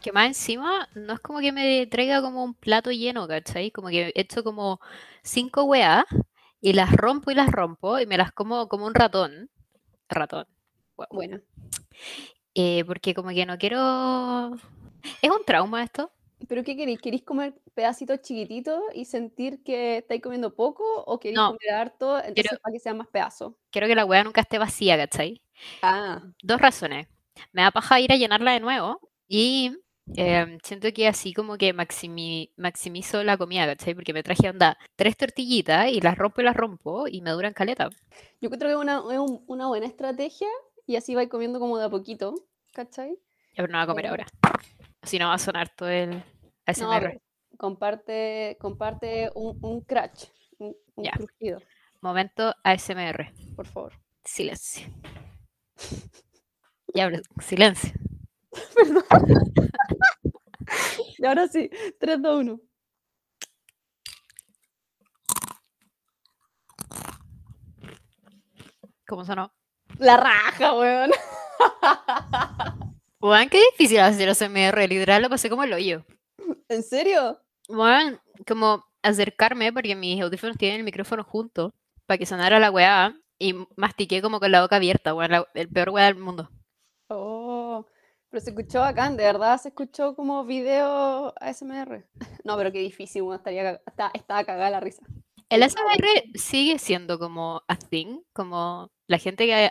Que más encima no es como que me traiga como un plato lleno, ¿cachai? Como que he hecho como cinco weas y las rompo y las rompo y me las como como un ratón. Ratón. Bueno. Eh, porque como que no quiero... ¿Es un trauma esto? ¿pero qué queréis? ¿Queréis comer pedacitos chiquititos y sentir que estáis comiendo poco o queréis No. comer harto entonces Quiero- para que sean más pedazos? Quiero que la wea nunca esté vacía, ¿cachai? Ah, Dos razones. Me da paja ir a llenarla de nuevo y em, siento que así como que maximi- maximizo la comida, ¿cachai? Porque me traje onda tres tortillitas y las rompo y las rompo y me duran caleta. yo creo que es una, es un- una buena estrategia y así vais comiendo como de a poquito, ¿cachai? Ya, pero no va a comer Eh, ahora. Si no va a sonar todo el ASMR. comparte, comparte un, un crunch, un, un Ya. crujido, Momento ASMR. por favor. Silencio. Ya, pero silencio. Y ahora sí, 3, 2, 1. ¿Cómo sonó? La raja, weón. Weón, qué difícil hacer ASMR. Literal lo pasé como el hoyo. ¿En serio? Weón, como acercarme porque mis audífonos tienen el micrófono junto para que sonara la weá y mastiqué como con la boca abierta, weón, la- el peor weá del mundo. Oh, pero se escuchó bacán, de verdad se escuchó como video ASMR. No, pero qué difícil, weón, estaría, está, estaba cagada la risa. El ASMR sigue siendo como a thing, como la gente que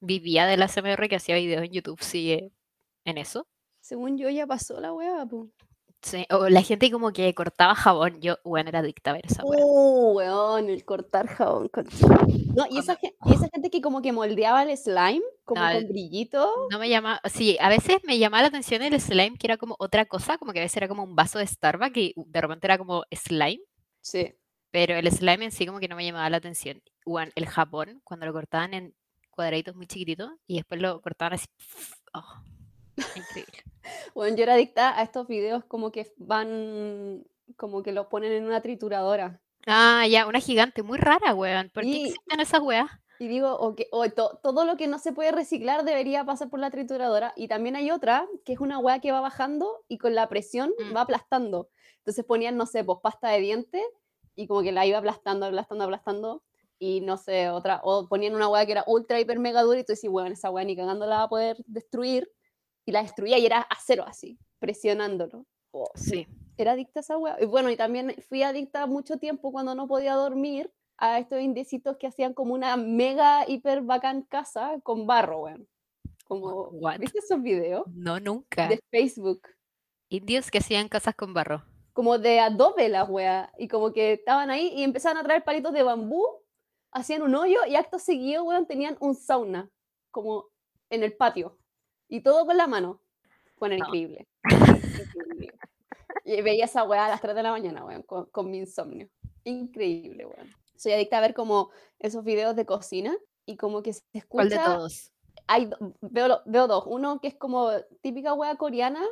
vivía del ASMR que hacía videos en YouTube sigue en eso. Según yo ya pasó la po. Sí, o la gente como que cortaba jabón, yo, bueno, era adicta a ver esa weá. Uh, weón, el cortar jabón. con- No, y esa, y esa gente que como que moldeaba el slime, como No, con brillito. No me llama, sí, a veces me llamaba la atención el slime que era como otra cosa, como que a veces era como un vaso de Starbucks y de repente era como slime. Sí. Pero el slime en sí como que no me llamaba la atención. Bueno, el Japón, cuando lo cortaban en cuadraditos muy chiquititos y después lo cortaban así. oh, increíble. Bueno, yo era adicta a estos videos como que van, como que los ponen en una trituradora. Ah, ya, una gigante muy rara, weón. ¿Por qué existen esas weas? Y digo, ok, o to- todo lo que no se puede reciclar debería pasar por la trituradora. Y también hay otra, que es una hueá que va bajando y con la presión Mm. va aplastando. Entonces ponían, no sé, pues pasta de dientes y como que la iba aplastando, aplastando, aplastando. Y no sé, otra, o ponían una hueá que era ultra, hiper, mega dura y tú decís, bueno, esa hueá ni cagando la va a poder destruir. Y la destruía y era acero así, presionándolo. Oh, Sí. era adicta a esa hueá. Y bueno, y también fui adicta mucho tiempo cuando no podía dormir a estos indecitos que hacían como una mega hiper bacán casa con barro, weón. Como, What? ¿viste esos videos? No, nunca. De Facebook. Indios que hacían casas con barro. Como de adobe las weas. Y como que estaban ahí y empezaban a traer palitos de bambú, hacían un hoyo y acto seguido, weón, tenían un sauna. Como en el patio. Y todo con la mano. Bueno, No. increíble. Increíble. Y veía esa weá a las 3 de la mañana, weón, con, con mi insomnio. Increíble, weón. Soy adicta a ver como esos videos de cocina y como que se ¿Cuál de escucha. todos? Hay, veo, veo dos. Uno que es como típica weá coreana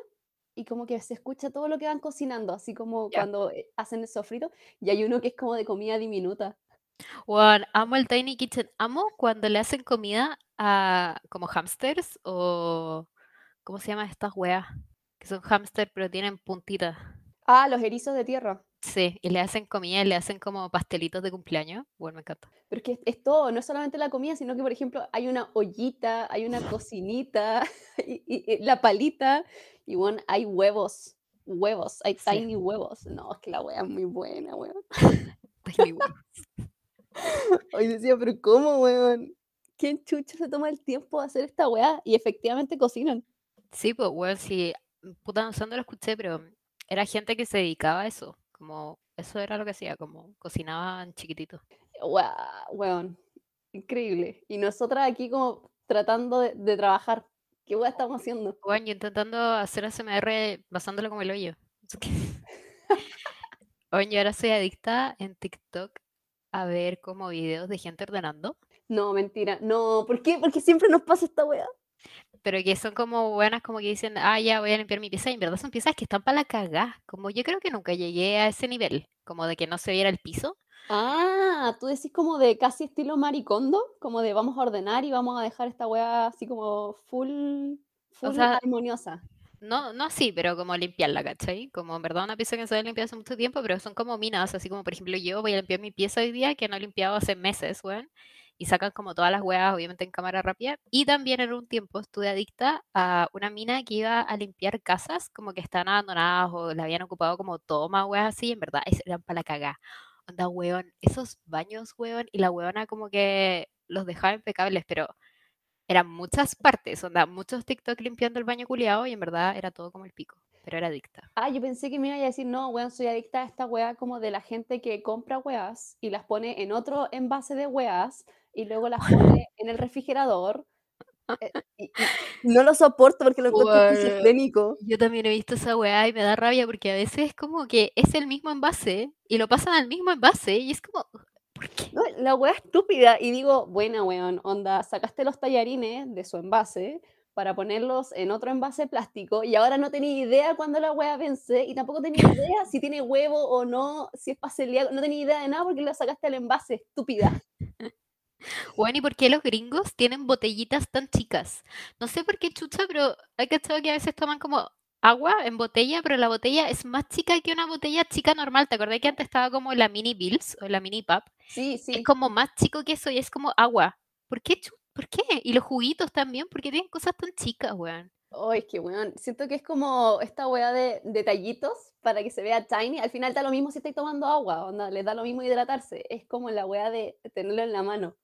y como que se escucha todo lo que van cocinando, así como cuando eh, hacen el sofrito. Y hay uno que es como de comida diminuta. Weón, amo el Tiny Kitchen. Amo cuando le hacen comida a como hamsters o ¿cómo se llaman estas weas? Que son hamsters pero tienen puntitas. Ah, los erizos de tierra. Sí, y le hacen comida y le hacen como pastelitos de cumpleaños. Bueno, me encanta. Pero es que es, es todo, no es solamente la comida, sino que, por ejemplo, hay una ollita, hay una cocinita, y, y- y la palita, y bueno, hay huevos, huevos, hay Sí. tiny huevos. No, es que la wea es muy buena, weón. Tiny Weavers. Hoy decía, pero ¿cómo, weón? ¿Quién chucha se toma el tiempo de hacer esta weá? Y efectivamente cocinan. Sí, pues, weón, sí. Puta, no sé lo escuché, pero era gente que se dedicaba a eso. Como, eso era lo que hacía, como cocinaban chiquititos. Weón, increíble. Y nosotras aquí como tratando de, de trabajar. ¿Qué weá estamos haciendo? Weón, yo intentando hacer ASMR basándolo como el hoyo. Yo ahora soy adicta en TikTok a ver como videos de gente ordenando. No, mentira. No, ¿por qué? Porque siempre nos pasa esta weá. pero que son como buenas, como que dicen, ah, ya voy a limpiar mi pieza, y en verdad son piezas que están para la cagá. Como yo creo que nunca llegué a ese nivel, como de que no se viera el piso. Ah, tú decís como de casi estilo maricondo, como de vamos a ordenar y vamos a dejar esta weá así como full, O full sea, armoniosa. No, no así, pero como limpiarla, ¿cachai? Como en verdad una pieza que se debe limpiar hace mucho tiempo, pero son como minas, así como por ejemplo yo voy a limpiar mi pieza hoy día que no he limpiado hace meses, weón. Y sacan como todas las weas, obviamente en cámara rápida. Y también en un tiempo estuve adicta a una mina que iba a limpiar casas, como que estaban abandonadas o la habían ocupado como toma, weas así, en verdad, eran para la cagá. Onda, weón, esos baños, weón, y la weona como que los dejaba impecables, pero eran muchas partes, onda, muchos TikTok limpiando el baño culiado y en verdad era todo como el pico, pero era adicta. Ah, yo pensé que me iba a decir, no, weón, soy adicta a esta weá como de la gente que compra weas y las pone en otro envase de weas y luego las pone en el refrigerador. eh, y, y no lo soporto porque lo encuentro Weón, esquizofrénico. Yo también he visto esa weá y me da rabia porque a veces es como que es el mismo envase y lo pasan al mismo envase y es como, ¿por qué? No, la wea estúpida. Y digo, buena, weón, onda, sacaste los tallarines de su envase para ponerlos en otro envase plástico y ahora no tenía idea cuándo la wea vence y tampoco tenía idea si tiene huevo o no, si es para celíaco, no tenía idea de nada porque la sacaste al envase, estúpida. Bueno, ¿y por qué los gringos tienen botellitas tan chicas? No sé por qué chucha, pero hay cachado que a veces toman como agua en botella, pero la botella es más chica que una botella chica normal. ¿Te acordás que antes estaba como la mini Bills o la mini Pap? Sí, Es sí. como más chico que eso y es como agua. ¿Por qué? ¿Por qué? Y los juguitos también, ¿por qué tienen cosas tan chicas, weón? Oh, es que, weón, siento que es como esta weá de detallitos para que se vea tiny. Al final da lo mismo si estáis tomando agua, onda, les da lo mismo hidratarse. Es como la weá de tenerlo en la mano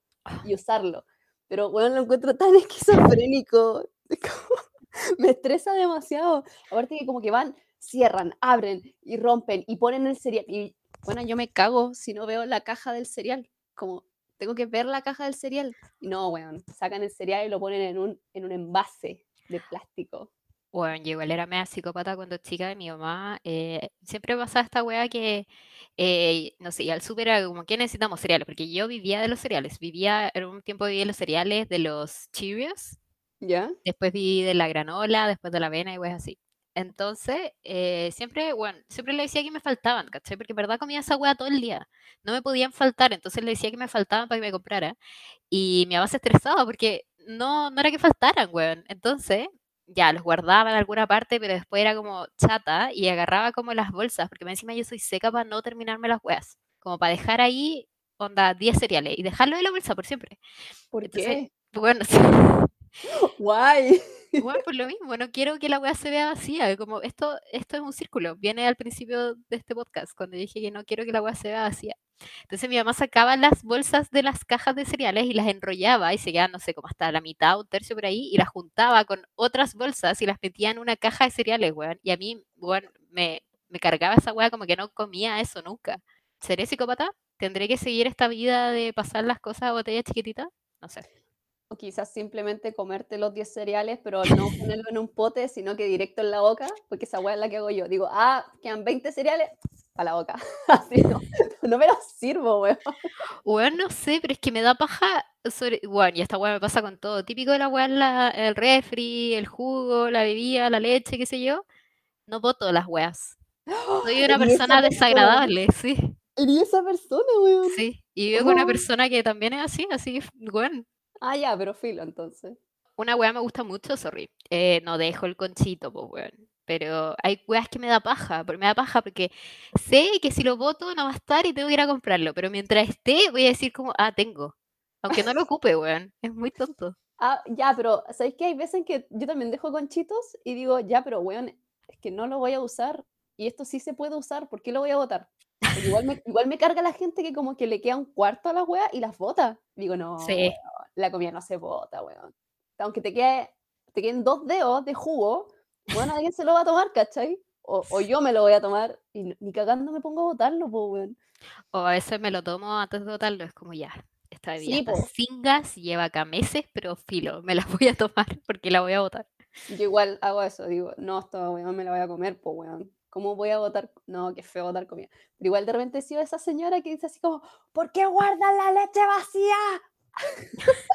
y usarlo. Pero, weón, lo encuentro tan esquizofrénico. Es como- me estresa demasiado. Aparte que como que van, cierran, abren y rompen y ponen el cereal. Y, bueno, yo me cago si no veo la caja del cereal. Como, tengo que ver la caja del cereal. Y no, weón, sacan el cereal y lo ponen en un, en un envase de plástico. Bueno, yo igual era media psicópata cuando chica y mi mamá eh, siempre pasaba esta weá que, eh, no sé, y al súper era como, ¿qué necesitamos cereales? Porque yo vivía de los cereales, vivía, en un tiempo vivía de los cereales de los Cheerios, ¿Ya? después viví de la granola, después de la avena y weas así. Entonces, eh, siempre, bueno, siempre le decía que me faltaban, ¿cachai? Porque en verdad comía esa weá todo el día, no me podían faltar, entonces le decía que me faltaban para que me comprara. Y mi mamá se estresaba porque no, no era que faltaran, weón. Entonces, ya, los guardaba en alguna parte, pero después era como chata y agarraba como las bolsas, porque encima yo soy seca para no terminarme las weas. Como para dejar ahí, onda, 10 cereales y dejarlo en la bolsa por siempre. ¿Por Entonces, qué? bueno, Guay. Igual por lo mismo, no quiero que la weá se vea vacía, como esto, esto es un círculo, viene al principio de este podcast, cuando dije que no quiero que la weá se vea vacía. Entonces mi mamá sacaba las bolsas de las cajas de cereales y las enrollaba y se quedaban, no sé, como hasta la mitad, un tercio por ahí, y las juntaba con otras bolsas y las metía en una caja de cereales, weón. Y a mí, weón, me, me cargaba esa weá como que no comía eso nunca. ¿Seré psicópata? ¿Tendré que seguir esta vida de pasar las cosas a botella chiquitita? No sé. O quizás simplemente comerte los 10 cereales, pero no ponerlo en un pote, sino que directo en la boca, porque esa weá es la que hago yo. Digo, ah, quedan 20 cereales, a la boca. Así no, no me los sirvo, weón. Weón, no sé, pero es que me da paja sobre... Bueno, y esta weá me pasa con todo. Típico de la weá, la- el refri, el jugo, la bebida, la leche, qué sé yo. No boto las weas. Soy una persona desagradable, sí, Eres esa persona, weón. sí. Y vivo con una Oh. persona que también es así, así weón. Ah, ya, pero filo, entonces. Una weá me gusta mucho, sorry. Eh, no dejo el conchito, pues weón. Pero hay weas que me da paja, me da paja porque sé que si lo boto no va a estar y tengo que ir a comprarlo. Pero mientras esté, voy a decir como, ah, tengo. Aunque no lo ocupe, weón. Es muy tonto. Ah, ya, pero ¿sabéis que hay veces en que yo también dejo conchitos y digo, ya, pero weón, es que no lo voy a usar y esto sí se puede usar, ¿por qué lo voy a botar? Igual me, igual me carga la gente que como que le queda un cuarto a las weas y las bota. Digo, no, Sí. weón, la comida no se bota, weón. Aunque te, quede, te queden dos dedos de jugo, bueno, alguien se lo va a tomar, ¿cachai? O, o yo me lo voy a tomar y ni cagando me pongo a botarlo, po, weón. O a veces me lo tomo antes de botarlo, es como ya, esta bebida Sí, está po. sin gas, lleva acá meses, pero filo, me la voy a tomar porque la voy a botar. Yo igual hago eso, digo, no, esta weón me la voy a comer, pues weón. ¿Cómo voy a botar? No, qué feo botar comida. Pero igual de repente he sido esa señora que dice así como, ¿por qué guardan la leche vacía?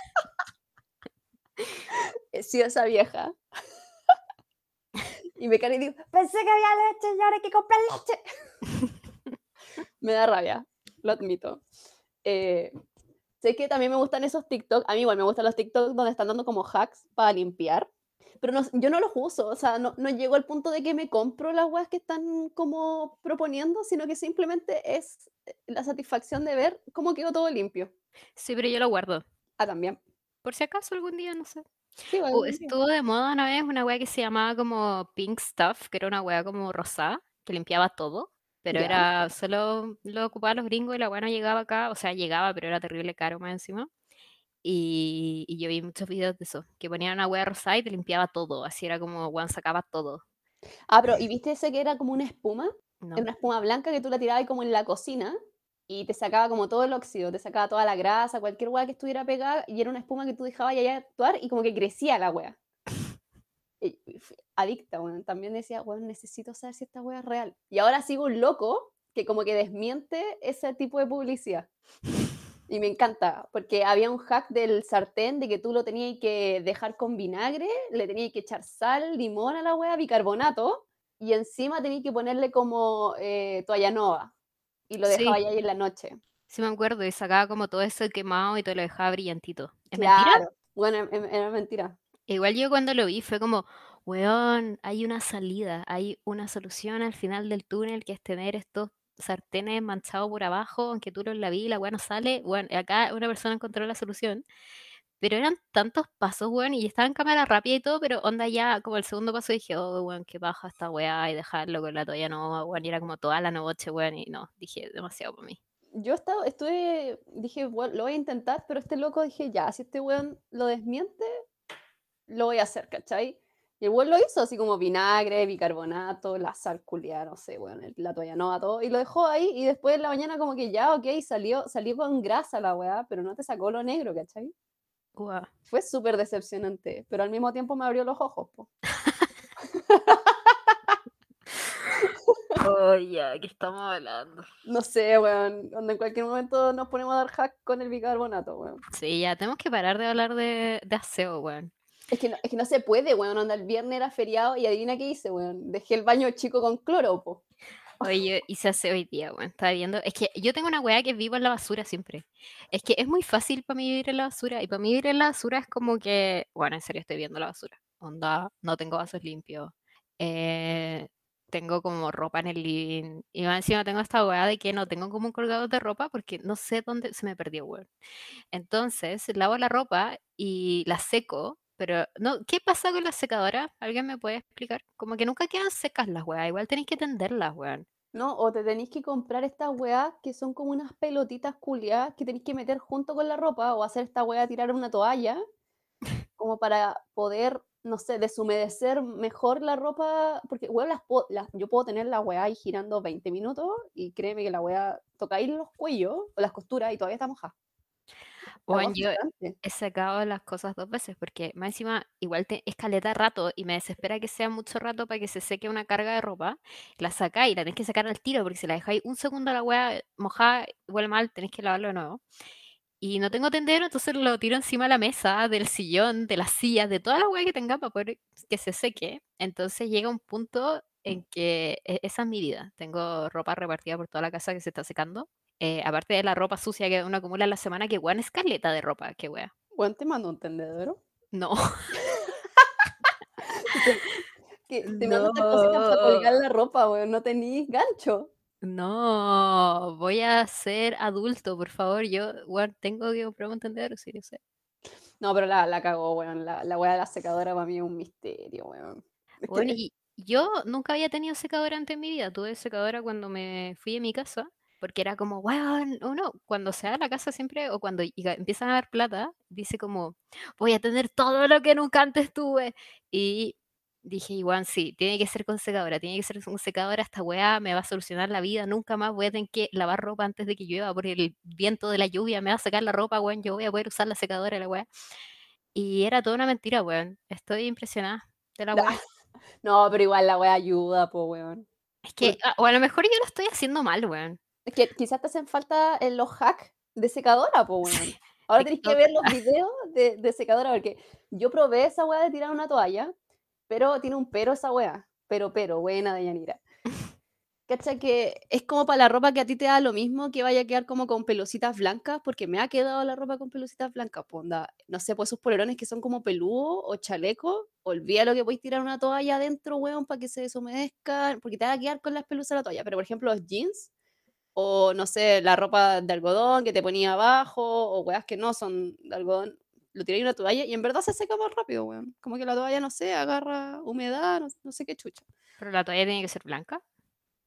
He sido esa vieja. y me cae y digo, pensé que había leche y ahora hay que comprar leche. me da rabia, lo admito. Eh, sé que también me gustan esos TikTok, a mí igual me gustan los TikTok donde están dando como hacks para limpiar, pero no, yo no los uso, o sea, no, no llego al punto de que me compro las weas que están como proponiendo, sino que simplemente es eh, la satisfacción de ver cómo quedó todo limpio. Sí, pero yo lo guardo. Ah, también. Por si acaso algún día, no sé. Sí, igual, Uh, estuvo de moda una vez una wea que se llamaba como Pink Stuff, que era una wea como rosada, que limpiaba todo, pero Ya. era solo lo ocupaban los gringos y la wea no llegaba acá, o sea, llegaba, pero era terrible caro más encima. Y, y yo vi muchos videos de eso, que ponían una wea rosada y te limpiaba todo, así era como, weón, sacaba todo. Ah, pero ¿y viste ese que era como una espuma? No. Era una espuma blanca que tú la tirabas como en la cocina y te sacaba como todo el óxido, te sacaba toda la grasa, cualquier hueá que estuviera pegada y era una espuma que tú dejabas ahí actuar y como que crecía la hueá. Y- y Adicta, weón. También decía, weón, necesito saber si esta hueá es real. Y ahora sigo un loco que como que desmiente ese tipo de publicidad. Y me encanta, porque había un hack del sartén de que tú lo tenías que dejar con vinagre, le tenías que echar sal, limón a la hueá, bicarbonato, y encima tenías que ponerle como eh, toalla nova. Y lo Sí. dejaba ahí en la noche. Sí me acuerdo, y sacaba como todo eso quemado y te lo dejaba brillantito. ¿Es mentira? Claro. Bueno, em- em- era mentira. Igual yo cuando lo vi fue como, weón, hay una salida, hay una solución al final del túnel que es tener estos sartenes manchados por abajo, aunque tú los laví y la weá no sale. Bueno, acá una persona encontró la solución. Pero eran tantos pasos, weón, y estaba en cámara rápida y todo, pero onda ya, como el segundo paso dije, oh, weón, qué baja esta weá, y dejarlo con la toalla no, weón, y era como toda la noche, weón, y no, dije, demasiado para mí. Yo estaba, estuve, dije, bueno, lo voy a intentar, pero este loco dije, ya, si este weón lo desmiente, lo voy a hacer, ¿cachai? Y el weón lo hizo, así como vinagre, bicarbonato, la sal culiada, no sé, weón, el- la toalla nova, todo, y lo dejó ahí, y después en la mañana como que ya, ok, salió, salió con grasa la weá, pero no te sacó lo negro, ¿cachai? Guau. Fue súper decepcionante, pero al mismo tiempo me abrió los ojos, po. Oh, ¿qué estamos hablando? No sé, weón, donde en cualquier momento nos ponemos a dar hack con el bicarbonato, weón. Sí, ya, tenemos que parar de hablar de, de aseo, weón. Es que, no, es que no se puede, weón, onda, el viernes era feriado y adivina qué hice, weón, dejé el baño chico con cloro, po. Oye, y se hace hoy día, weón. Estaba viendo. Es que yo tengo una weá que vivo en la basura siempre. Es que es muy fácil para mí vivir en la basura. Y para mí vivir en la basura es como que. Bueno, en serio estoy viendo la basura. Onda, no tengo vasos limpios. eh, tengo como ropa en el living. Y más encima tengo esta weá de que no tengo como un colgador de ropa porque no sé dónde se me perdió, weón. Entonces, lavo la ropa y la seco. Pero, no, ¿qué pasa con la secadora? ¿Alguien me puede explicar? Como que nunca quedan secas las weas. Igual tenéis que tenderlas, weón. ¿no? O te tenéis que comprar estas weas que son como unas pelotitas culiadas que tenéis que meter junto con la ropa o hacer esta wea tirar una toalla como para poder, no sé, deshumedecer mejor la ropa, porque weón, las las- yo puedo tener la wea ahí girando 20 minutos y créeme que la wea toca ahí los cuellos o las costuras y todavía está mojada. Wea yo he sacado las cosas dos veces porque más encima igual te, es caleta de rato y me desespera que sea mucho rato para que se seque una carga de ropa. La sacáis y la tenés que sacar al tiro porque si la dejáis un segundo la weá mojada, huele mal, tenés que lavarlo de nuevo. Y no tengo tendero, entonces lo tiro encima de la mesa, del sillón, de las sillas, de toda la weá que tenga para poder que se seque. Entonces llega un punto en que e- esa es mi vida. Tengo ropa repartida por toda la casa que se está secando. Eh, aparte de la ropa sucia que uno acumula en la semana, que weón es caleta de ropa, que weá. Weón, te mando un tendedero. No. Que te mando estas cositas para colgar la ropa, weón, no tenéis gancho. No, voy a ser adulto, por favor. Yo, weón, tengo que comprar un tendedero, sí, yo sé. No, pero la, la cagó, weón. La, la weá de la secadora para mí es un misterio, weón. Que- Bueno, y yo nunca había tenido secadora antes en mi vida. Tuve secadora cuando me fui de mi casa, porque era como, weón, uno, cuando se da la casa siempre, o cuando empiezan a dar plata, dice como, voy a tener todo lo que nunca antes tuve. Y dije, igual sí, tiene que ser con secadora, tiene que ser con secadora, esta weá me va a solucionar la vida, nunca más voy a tener que lavar ropa antes de que llueva, por el viento de la lluvia me va a sacar la ropa, weón, yo voy a poder usar la secadora, la weá. Y era toda una mentira, weón. Estoy impresionada de la weá. No, pero igual la weá ayuda, po, weón. Es que, o a lo mejor yo lo estoy haciendo mal, weón. Que quizás te hacen falta los hacks de secadora, po, weón. Ahora tenéis que ver los videos de, de secadora, porque yo probé esa weá de tirar una toalla, pero tiene un pero esa weá. Pero, pero, buena de Yanira. ¿Cacha? Que es como para la ropa que a ti te da lo mismo que vaya a quedar como con pelucitas blancas, porque me ha quedado la ropa con pelucitas blancas. Pues onda, no sé, pues esos polerones que son como peludos o chalecos, olvida lo que podéis tirar una toalla adentro, weón, para que se deshumedezcan, porque te va a quedar con las pelusas de la toalla. Pero por ejemplo, los jeans, o no sé, la ropa de algodón que te ponía abajo, o weas que no son de algodón, lo tiráis en una toalla y en verdad se seca más rápido, weón. Como que la toalla, no sé, agarra humedad, no, no sé qué chucha. Pero la toalla tiene que ser blanca.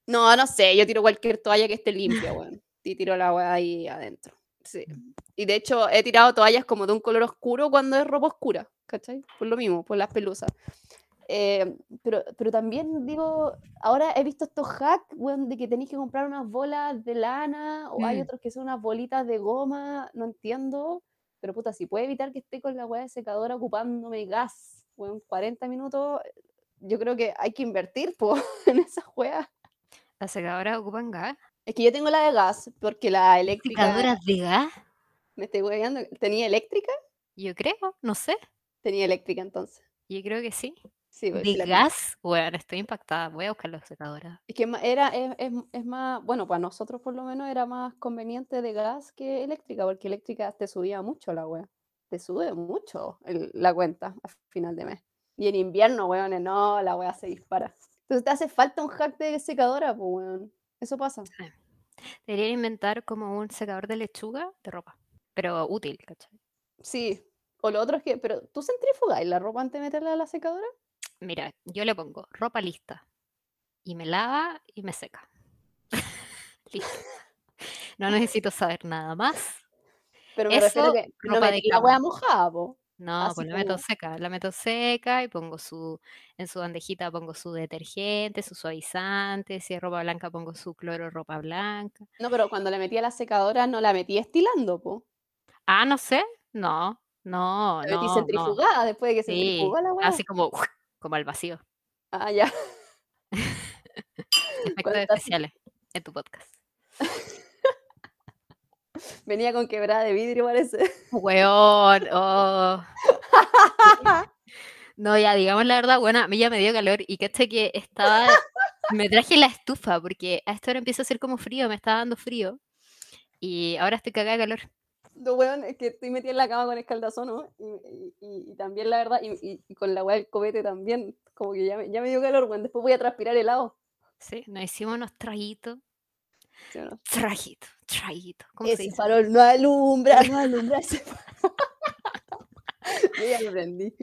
No, no sé, yo tiro cualquier toalla que esté limpia, weón. Y tiro la weá ahí adentro. Sí. Y de hecho, he tirado toallas como de un color oscuro cuando es ropa oscura, ¿cachai? Por lo mismo, por las pelusas. Eh, pero, pero también digo, ahora he visto estos hacks, weón, de que tenéis que comprar unas bolas de lana, o hay Mm. otros que son unas bolitas de goma, no entiendo. Pero puta, si puede evitar que esté con la weá de secadora ocupándome gas, weón, 40 minutos, yo creo que hay que invertir, po, en esas weas. Las secadoras ocupan gas. Es que yo tengo la de gas, porque la eléctrica. ¿Secadoras de gas? Me estoy hueveando. ¿Tenía eléctrica? Yo creo, no sé. Tenía eléctrica entonces. Yo creo que sí. Sí, ¿De la gas? Bueno, estoy impactada. Voy a buscar las secadoras. Es que era, es, es- es más, bueno, para nosotros por lo menos era más conveniente de gas que eléctrica, porque eléctrica te subía mucho la wea. Te sube mucho el- la cuenta a final de mes. Y en invierno, weón, no, la wea se dispara. Entonces te hace falta un hack de secadora, pues, weón. Eso pasa. Debería inventar como un secador de lechuga de ropa. Pero útil, ¿cachai? Sí. O lo otro es que, pero ¿tú centrifugáis la ropa antes de meterla a la secadora? Mira, yo le pongo ropa lista. Y me lava y me seca. Listo. No necesito saber nada más. Pero me refiero Eso, que no ropa de metí la wea mojada, po. No, Así pues la meto seca, la meto seca y pongo su, en su bandejita pongo su detergente, su suavizante, si es ropa blanca pongo su cloro ropa blanca. No, pero cuando la metí a la secadora no la metí estilando, po. Ah, no sé, no, no, La metí no. centrifugada después de que Sí, centrifugó la weá. así como, como al vacío. Ah, ya. Efectos especiales en tu podcast. Venía con quebrada de vidrio, parece. Weón, oh. No, ya, digamos la verdad, bueno, a mí ya me dio calor y caché que estaba, me traje la estufa porque a esta hora empieza a hacer como frío, me está dando frío y ahora estoy cagada de calor. Lo weón es que estoy metida en la cama con escaldazón, ¿no? Y, y- y- y también, la verdad, y, con la weá del copete también. Como que ya me, ya me dio calor, weón. Después voy a transpirar helado. Sí, nos hicimos unos traguitos, ¿sí no? ¿cómo se Ese dice? farol no alumbra, no alumbra ese farol. Yo ya lo aprendí.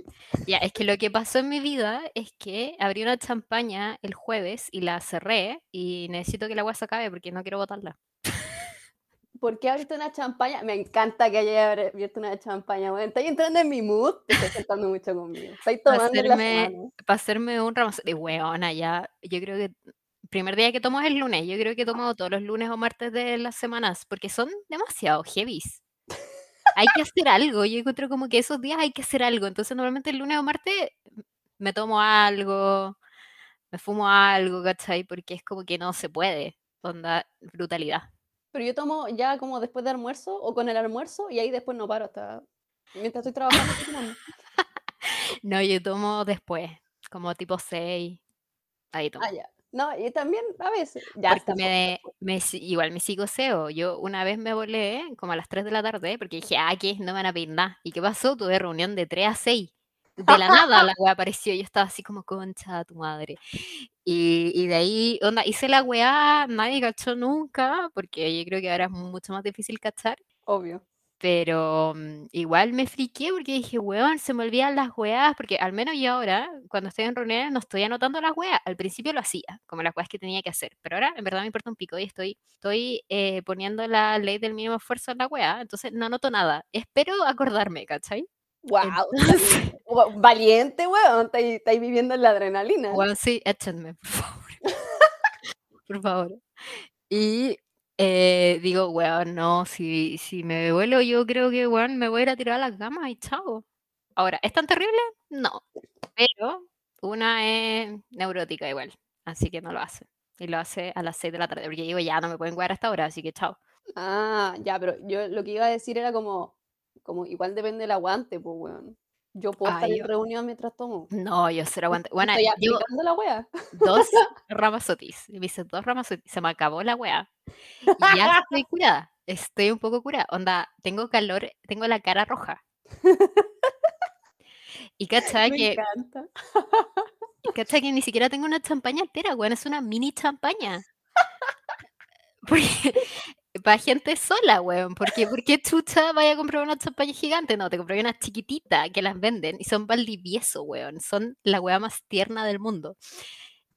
Ya, es que lo que pasó en mi vida es que abrí una champaña el jueves y la cerré y necesito que la agua se acabe porque no quiero botarla. ¿Por qué abriste una champaña? Me encanta que hayas abierto una champaña, weón. ¿Estás entrando en mi mood? Te estás sentando mucho conmigo. Para tomando la hacerme, para hacerme un ramo de hueona ya. Yo creo que el primer día que tomo es el lunes. Yo creo que tomo todos los lunes o martes de las semanas porque son demasiado heavies. Hay que hacer algo. Yo encuentro como que esos días hay que hacer algo. Entonces, normalmente el lunes o martes me tomo algo, me fumo algo, ¿cachai? Porque es como que no se puede. Onda, brutalidad. Pero yo tomo ya como después de almuerzo o con el almuerzo y ahí después no paro hasta mientras estoy trabajando. estoy. No, yo tomo después, como tipo 6. Ahí tomo. Ah, ya. No, y también a veces. Ya Porque está, me, me igual me sigo SEO. Yo una vez me volé como a las 3 de la tarde porque dije, ah, ¿qué? No me van a pedir nada. ¿Y qué pasó? Tuve reunión de 3 a 6. De la nada la weá apareció. Yo estaba así como, concha tu madre. Y, y de ahí, onda, hice la weá, nadie cachó nunca, porque yo creo que ahora es mucho más difícil cachar. obvio. Pero mm, igual me friqué porque dije, weón, se me olvidan las weas, porque al menos yo ahora, cuando estoy en reuniones, no estoy anotando las weas. Al principio lo hacía, como las weas que tenía que hacer, pero ahora en verdad me importa un pico y estoy, estoy eh, poniendo la ley del mínimo esfuerzo en la wea, entonces no anoto nada. Espero acordarme, ¿cachai? Wow, Entonces- valiente, weón. Estáis estáis viviendo en la adrenalina. Weón, sí, échenme, por favor. por favor. Y eh, digo, weón, no, si, si me vuelo, yo creo que, weón, me voy a ir a tirar a las gamas y chao. Ahora, ¿es tan terrible? No. Pero una es neurótica igual, así que no lo hace. Y lo hace a las 6 de la tarde, porque digo, ya no me pueden jugar hasta ahora, así que chao. Ah, ya, pero yo lo que iba a decir era como, Como igual depende del aguante, pues, weón. Yo puedo Ah, estar en yo- reunión mientras tomo. No, yo cero aguante. Bueno, Estoy yo la wea. dos ramazotis. Me hice dos ramazotis. Se me acabó la weá. Y ya estoy curada. Estoy un poco curada. Onda, tengo calor, tengo la cara roja. Y cachai Me que, encanta. y cachai que ni siquiera tengo una champaña entera, weón. Es una mini champaña. Porque, para gente sola, weón. Porque, ¿por qué chucha vaya a comprar una champaña gigante? No, te compré una chiquitita que las venden y son Valdivieso, weón. Son la weá más tierna del mundo.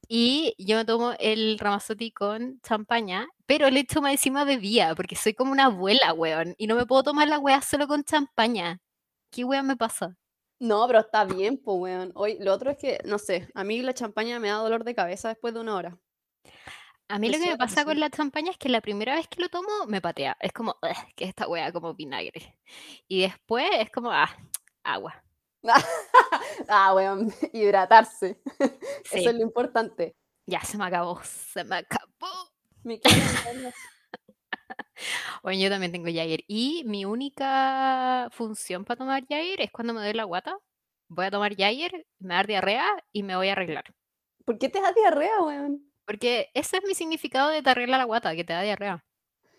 Y yo me tomo el Ramazotti con champaña, pero le echo más encima bebida, porque soy como una abuela, weón. Y no me puedo tomar la weá solo con champaña. ¿Qué weá me pasa? No, pero está bien, pues, weón. Hoy, lo otro es que, no sé, a mí la champaña me da dolor de cabeza después de una hora. A mí lo que me pasa con la champaña es que la primera vez que lo tomo me patea. Es como, "Ugh, que esta weá como vinagre. Y después es como, ah, agua. ah, weón, hidratarse. Sí, Eso es lo importante. ya se me acabó, se me acabó. Me. Bueno, yo también tengo Jagger. Y mi única función para tomar Jagger es cuando me doy la guata. Voy a tomar Jagger, me da diarrea y me voy a arreglar. ¿Por qué te da diarrea, weón? Porque ese es mi significado de te arregla la guata, que te da diarrea.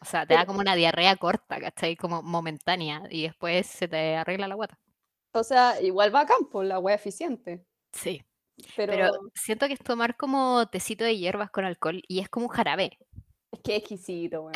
O sea, te da como una diarrea corta, ¿cachai? Como momentánea. Y después se te arregla la guata. O sea, igual va a campo, la wea eficiente. Sí. Pero, Pero siento que es tomar como tecito de hierbas con alcohol y es como un jarabe. es que es exquisito, weón.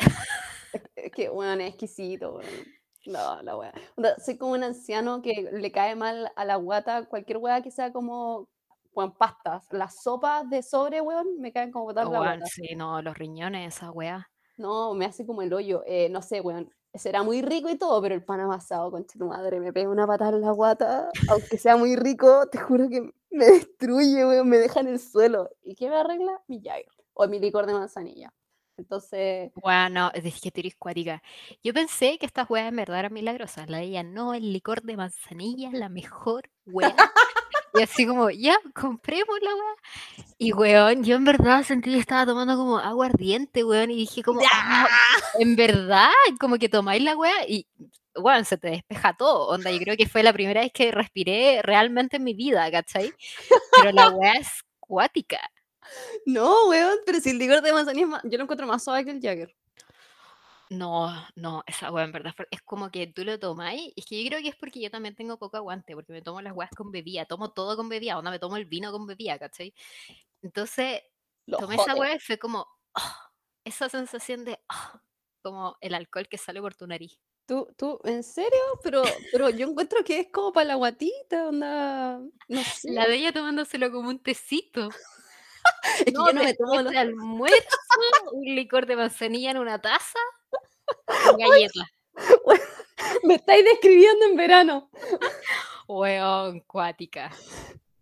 es, que, weón, es exquisito, weón. No, la wea. Onda, soy como un anciano que le cae mal a la guata cualquier wea que sea como, weón, pastas. Las sopas de sobre, weón, me caen como botar la Weón, sí, no, los riñones, esa weá. No, me hace como el hoyo. eh, no sé, weón. Será muy rico y todo, pero el pan amasado, concha tu madre, me pega una patada en la guata. Aunque sea muy rico, te juro que me destruye, weón, me deja en el suelo. ¿Y qué me arregla? Mi Jagger. O mi licor de manzanilla. Entonces, Bueno, es que tú eres cuática. Yo pensé que estas weas en verdad eran milagrosas. La de ella, no, el licor de manzanilla, la mejor wea. Y así como, ya, compremos la wea. Y weón, yo en verdad sentí que estaba tomando como agua ardiente, weón. Y dije como, "Ah, en verdad, como que tomáis la wea y, weón, se te despeja todo. Onda, yo creo que fue la primera vez que respiré realmente en mi vida, ¿cachai? Pero la wea es cuática. no, weón, pero si el licor de manzanilla es más- yo lo encuentro más suave que el Jagger. No, no, esa weá en verdad es como que tú lo tomáis. Es que yo creo que es porque yo también tengo poco aguante, porque me tomo las weas con bebida, tomo todo con bebida, onda me tomo el vino con bebida, ¿cachai? Entonces, Lo tomé esa jode. weá y fue como ah, esa sensación de ah, como el alcohol que sale por tu nariz. ¿Tú, tú, en serio? Pero, pero yo encuentro que es como para la guatita, onda, no sé. La de ella tomándoselo como un tecito. Es que No, yo no me tomo los- almuerzo, un licor de manzanilla en una taza Me estáis describiendo en verano. Weón, cuática.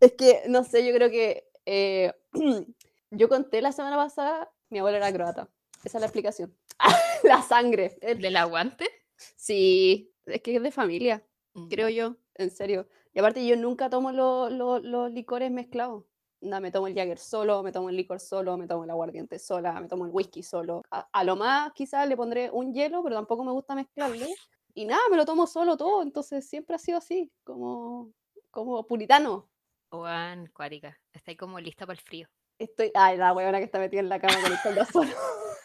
Es que, no sé, yo creo que eh, yo conté la semana pasada, mi abuela era croata. Esa es la explicación. la sangre. el- ¿Del aguante? Sí, es que es de familia, Mm. creo yo, en serio. Y aparte yo nunca tomo lo- lo- los licores mezclados. Nada, me tomo el Jagger solo, me tomo el licor solo, me tomo el aguardiente sola, me tomo el whisky solo. A, a lo más quizás le pondré un hielo, pero tampoco me gusta mezclarlo. Y nada, me lo tomo solo todo, entonces siempre ha sido así, como, como puritano. Juan, cuática. Está ahí como lista para el frío. Estoy, ay, la huevona que está metida en la cama con el caldo solo.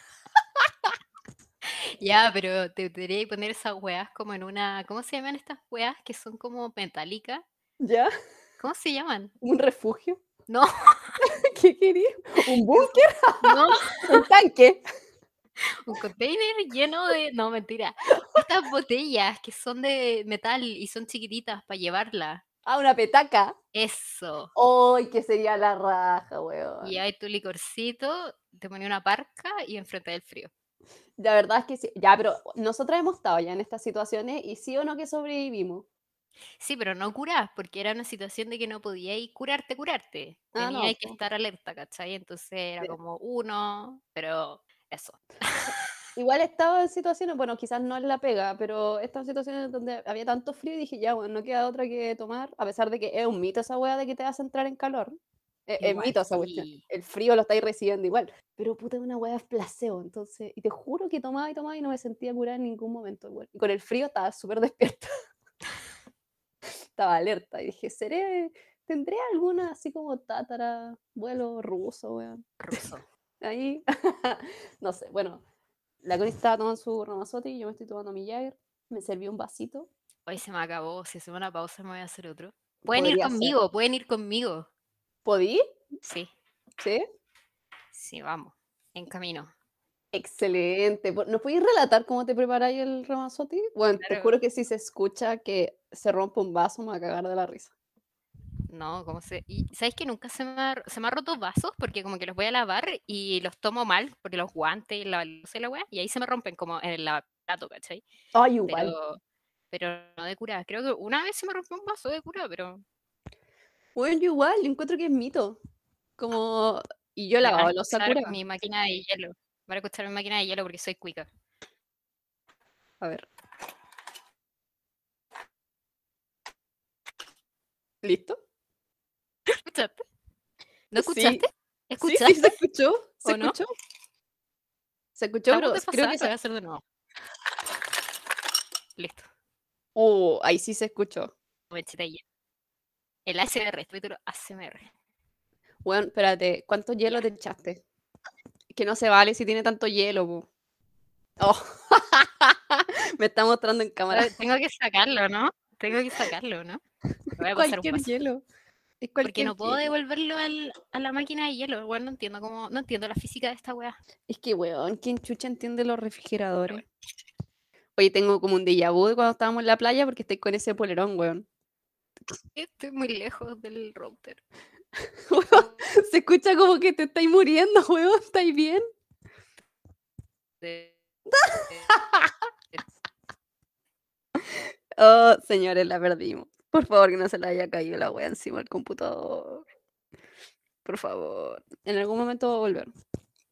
Ya, pero te debería poner esas weas como en una. ¿Cómo se llaman estas weas que son como metálicas? ¿Ya? ¿Cómo se llaman? ¿Un refugio? No, ¿Qué querías? ¿Un búnker? no, ¿Un tanque? un container lleno de. No, mentira. Estas botellas que son de metal y son chiquititas para llevarla. Ah, una petaca. Eso. ¡Ay, que sería la raja, weón! Y hay tu licorcito, te ponía una parca y enfrente del frío. La verdad es que sí. Ya, pero nosotras hemos estado ya en estas situaciones y sí o no que sobrevivimos. Sí, pero no curás, porque era una situación de que no podíais curarte, curarte. Ah, no, que estar alerta, ¿cachai? Entonces era Sí. como uno, pero eso. Igual he estado en situaciones, bueno, quizás no es la pega, pero en situaciones donde había tanto frío y dije, ya, bueno, no queda otra que tomar, a pesar de que es un mito esa weá de que te vas a entrar en calor. Es, es mito esa cuestión. sí. El frío lo estáis recibiendo igual. Pero puta, una weá placebo, entonces, y te juro que tomaba y tomaba y no me sentía curada en ningún momento, igual. Y con el frío estaba súper despierta. Estaba alerta y dije, ¿seré, tendré alguna así como tátara, vuelo ruso, weón? Ruso. Ahí, no sé, bueno, la Connie estaba tomando su ramazote y yo me estoy tomando mi Jagger, me serví un vasito. Hoy se me acabó. Si hacemos una pausa, me voy a hacer otro. Pueden ir ser. conmigo, pueden ir conmigo. ¿Podí? Sí, Sí. sí, vamos. En camino. Excelente. ¿Nos podéis relatar cómo te preparáis el ramazote? Bueno, te Claro. juro que si se escucha que se rompe un vaso, me va a cagar de la risa. No, ¿cómo se...? Y ¿sabes que nunca se me, ha, se me ha roto vasos? Porque como que los voy a lavar y los tomo mal, porque los guantes y la luz y la weá, y ahí se me rompen como en el lavaplato, ¿cachai? Ay, igual. Pero, pero no de cura. Creo que una vez se me rompió un vaso de cura, pero... Bueno, yo igual, yo encuentro que es mito. Como. Y yo he me van a lavado los escuchar Sakura. mi máquina de hielo. Van a escuchar mi máquina de hielo porque soy cuica. A ver. ¿Listo? ¿Escuchaste? ¿No Sí. escuchaste? Sí, ¿Escuchaste? sí, se escuchó. ¿Se ¿O no? escuchó? Se escuchó, pero creo que. se va a hacer de nuevo. Listo. Oh, ahí sí se escuchó. El ASMR, título ASMR. Bueno, espérate, ¿cuánto hielo te echaste? Que no se vale si tiene tanto hielo, po. Oh. Me está mostrando en cámara. Tengo que sacarlo, ¿no? Tengo que sacarlo, ¿no? Voy a un hielo. Es Porque cualquier no puedo hielo. devolverlo al- a la máquina de hielo. Bueno, no entiendo cómo, no entiendo la física de esta weá. Es que, weón, ¿quién chucha entiende los refrigeradores? Oye, tengo como un déjà vu de cuando estábamos en la playa porque estoy con ese polerón, weón. Estoy muy lejos del router. Weón, Se escucha como que te estáis muriendo, weón. ¿Estáis bien? De- Oh, señores, la perdimos. Por favor, que no se le haya caído la wea encima del computador. Por favor. En algún momento va a volver.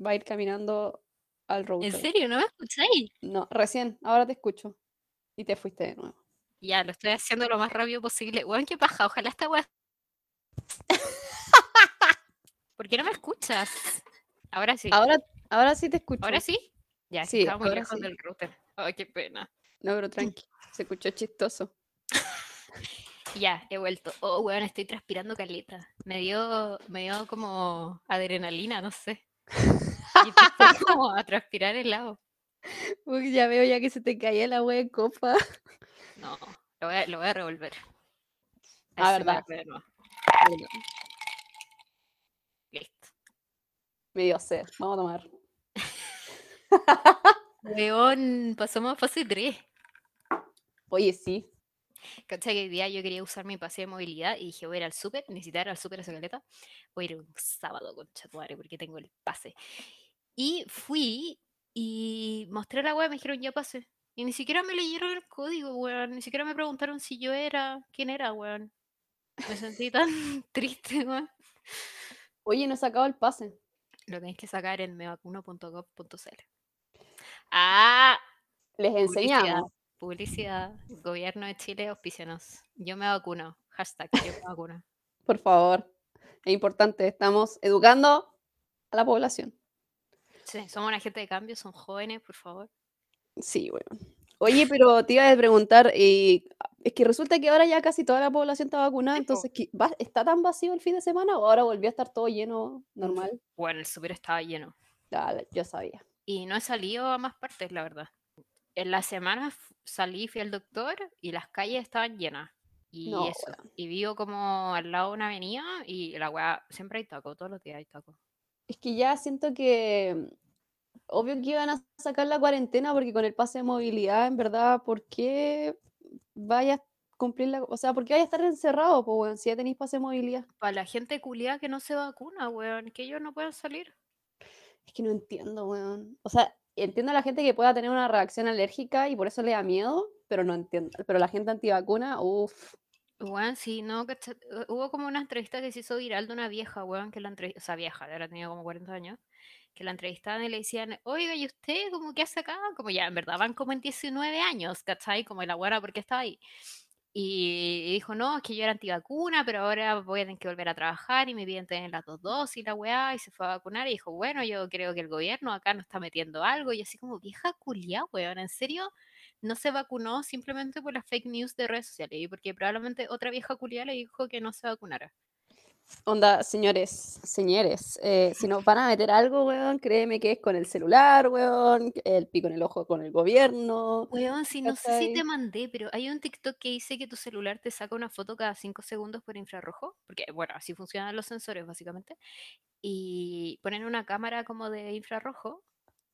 Va a ir caminando al ¿En router. serio? ¿No me escucháis? No, recién, ahora te escucho. Y te fuiste de nuevo. Ya, lo estoy haciendo lo más rápido posible. Weón, qué paja. Ojalá esta weá. ¿Por qué no me escuchas? Ahora sí. Ahora, ahora sí te escucho. ¿Ahora sí? Ya, Sí, estaba muy lejos sí. del router. Ay, qué pena. No, pero tranqui. Se escuchó chistoso. Ya, he vuelto. Oh, weón, estoy transpirando caleta. Me dio, me dio como adrenalina, no sé. Y empecé como a transpirar helado. Uy, ya veo ya que se te caía la wea de copa. No, lo voy a, lo voy a revolver. Ah, verdad. de nuevo. Listo. Me dio sed. Vamos a tomar. Weón, pasamos a fase 3. Oye, sí. ¿Cachai? Que hoy día yo quería usar mi pase de movilidad y dije, voy a ir al súper, necesitaba ir al súper a esa caleta. Voy a ir un sábado con chatuare porque tengo el pase. Y fui y mostré la web, me dijeron, ya pase. Y ni siquiera me leyeron el código, weón. Ni siquiera me preguntaron si yo era, quién era, weón. Me sentí tan triste, weón. Oye, no he sacado el pase. Lo tenéis que sacar en mevacuno.gov.cl. Ah, Les publicidad. enseñamos. Publicidad. Gobierno de Chile, auspicianos. Yo me vacuno. Hashtag yo me vacuno. Por favor. Es importante. Estamos educando a la población. Sí, somos una gente de cambio, son jóvenes, por favor. Sí, bueno. Oye, pero te iba a preguntar, eh, es que resulta que ahora ya casi toda la población está vacunada, entonces, ¿qué- va- ¿está tan vacío el fin de semana o ahora volvió a estar todo lleno normal? Bueno, el súper estaba lleno. La- yo sabía. Y no he salido a más partes, la verdad. En la semana salí, fui al doctor y las calles estaban llenas. Y No, eso. Y vivo como al lado de una avenida y la weá, siempre hay taco, todos los días hay taco. Es que ya siento que, mm, obvio que iban a sacar la cuarentena porque con el pase de movilidad, en verdad, ¿por qué vaya a cumplir la, o sea, ¿por qué vaya a estar encerrado, pues, weón, si ya tenéis pase de movilidad? Para la gente culiada que no se vacuna, weón, que ellos no pueden salir. Es que no entiendo, weón. O sea, entiendo a la gente que pueda tener una reacción alérgica y por eso le da miedo, pero no entiendo. Pero la gente antivacuna, uff. Weón, sí, no, eh, Hubo como una entrevista que se hizo viral de una vieja, weón, que la entrevista, o sea, vieja, ahora tenía como 40 años, que la entrevistaban y le decían, oiga, ¿y usted cómo que hace acá? Como ya, en verdad, van como en 19 años, ¿cachai? Como la buena, ¿por qué estaba ahí? Y dijo, no, es que yo era antivacuna, pero ahora voy a tener que volver a trabajar y me piden tener las dos dosis, la weá, y se fue a vacunar y dijo, bueno, yo creo que el gobierno acá nos está metiendo algo, y así como, vieja culia, weón, ¿en serio? no se vacunó simplemente por las fake news de redes sociales y porque probablemente otra vieja culiada le dijo que no se vacunara. Onda, señores, señores, eh, si nos van a meter algo, weón, créeme que es con el celular, weón, el pico en el ojo con el gobierno. Weón, si no sé si te mandé, pero hay un TikTok que dice que tu celular te saca una foto cada 5 segundos por infrarrojo, porque bueno, así funcionan los sensores básicamente, y ponen una cámara como de infrarrojo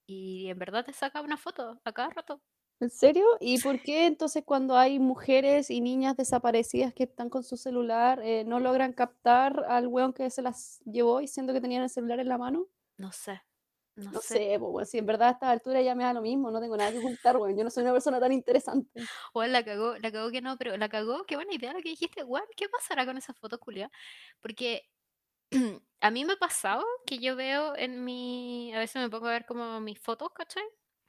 y en verdad te saca una foto a cada rato. ¿En serio? ¿Y por qué entonces cuando hay mujeres y niñas desaparecidas que están con su celular, eh, no logran captar al weón que se las llevó y siendo que tenían el celular en la mano? No sé, no No sé. sé, weón, si en verdad a esta altura ya me da lo mismo, no tengo nada que ocultar, weón. Yo no soy una persona tan interesante. O la cagó, la cagó que no, pero la cagó, qué buena idea lo que dijiste, weón, ¿qué pasará con esa foto, Julia? Porque a mí me ha pasado que yo veo en mi, a veces me pongo a ver como mis fotos, ¿cachai?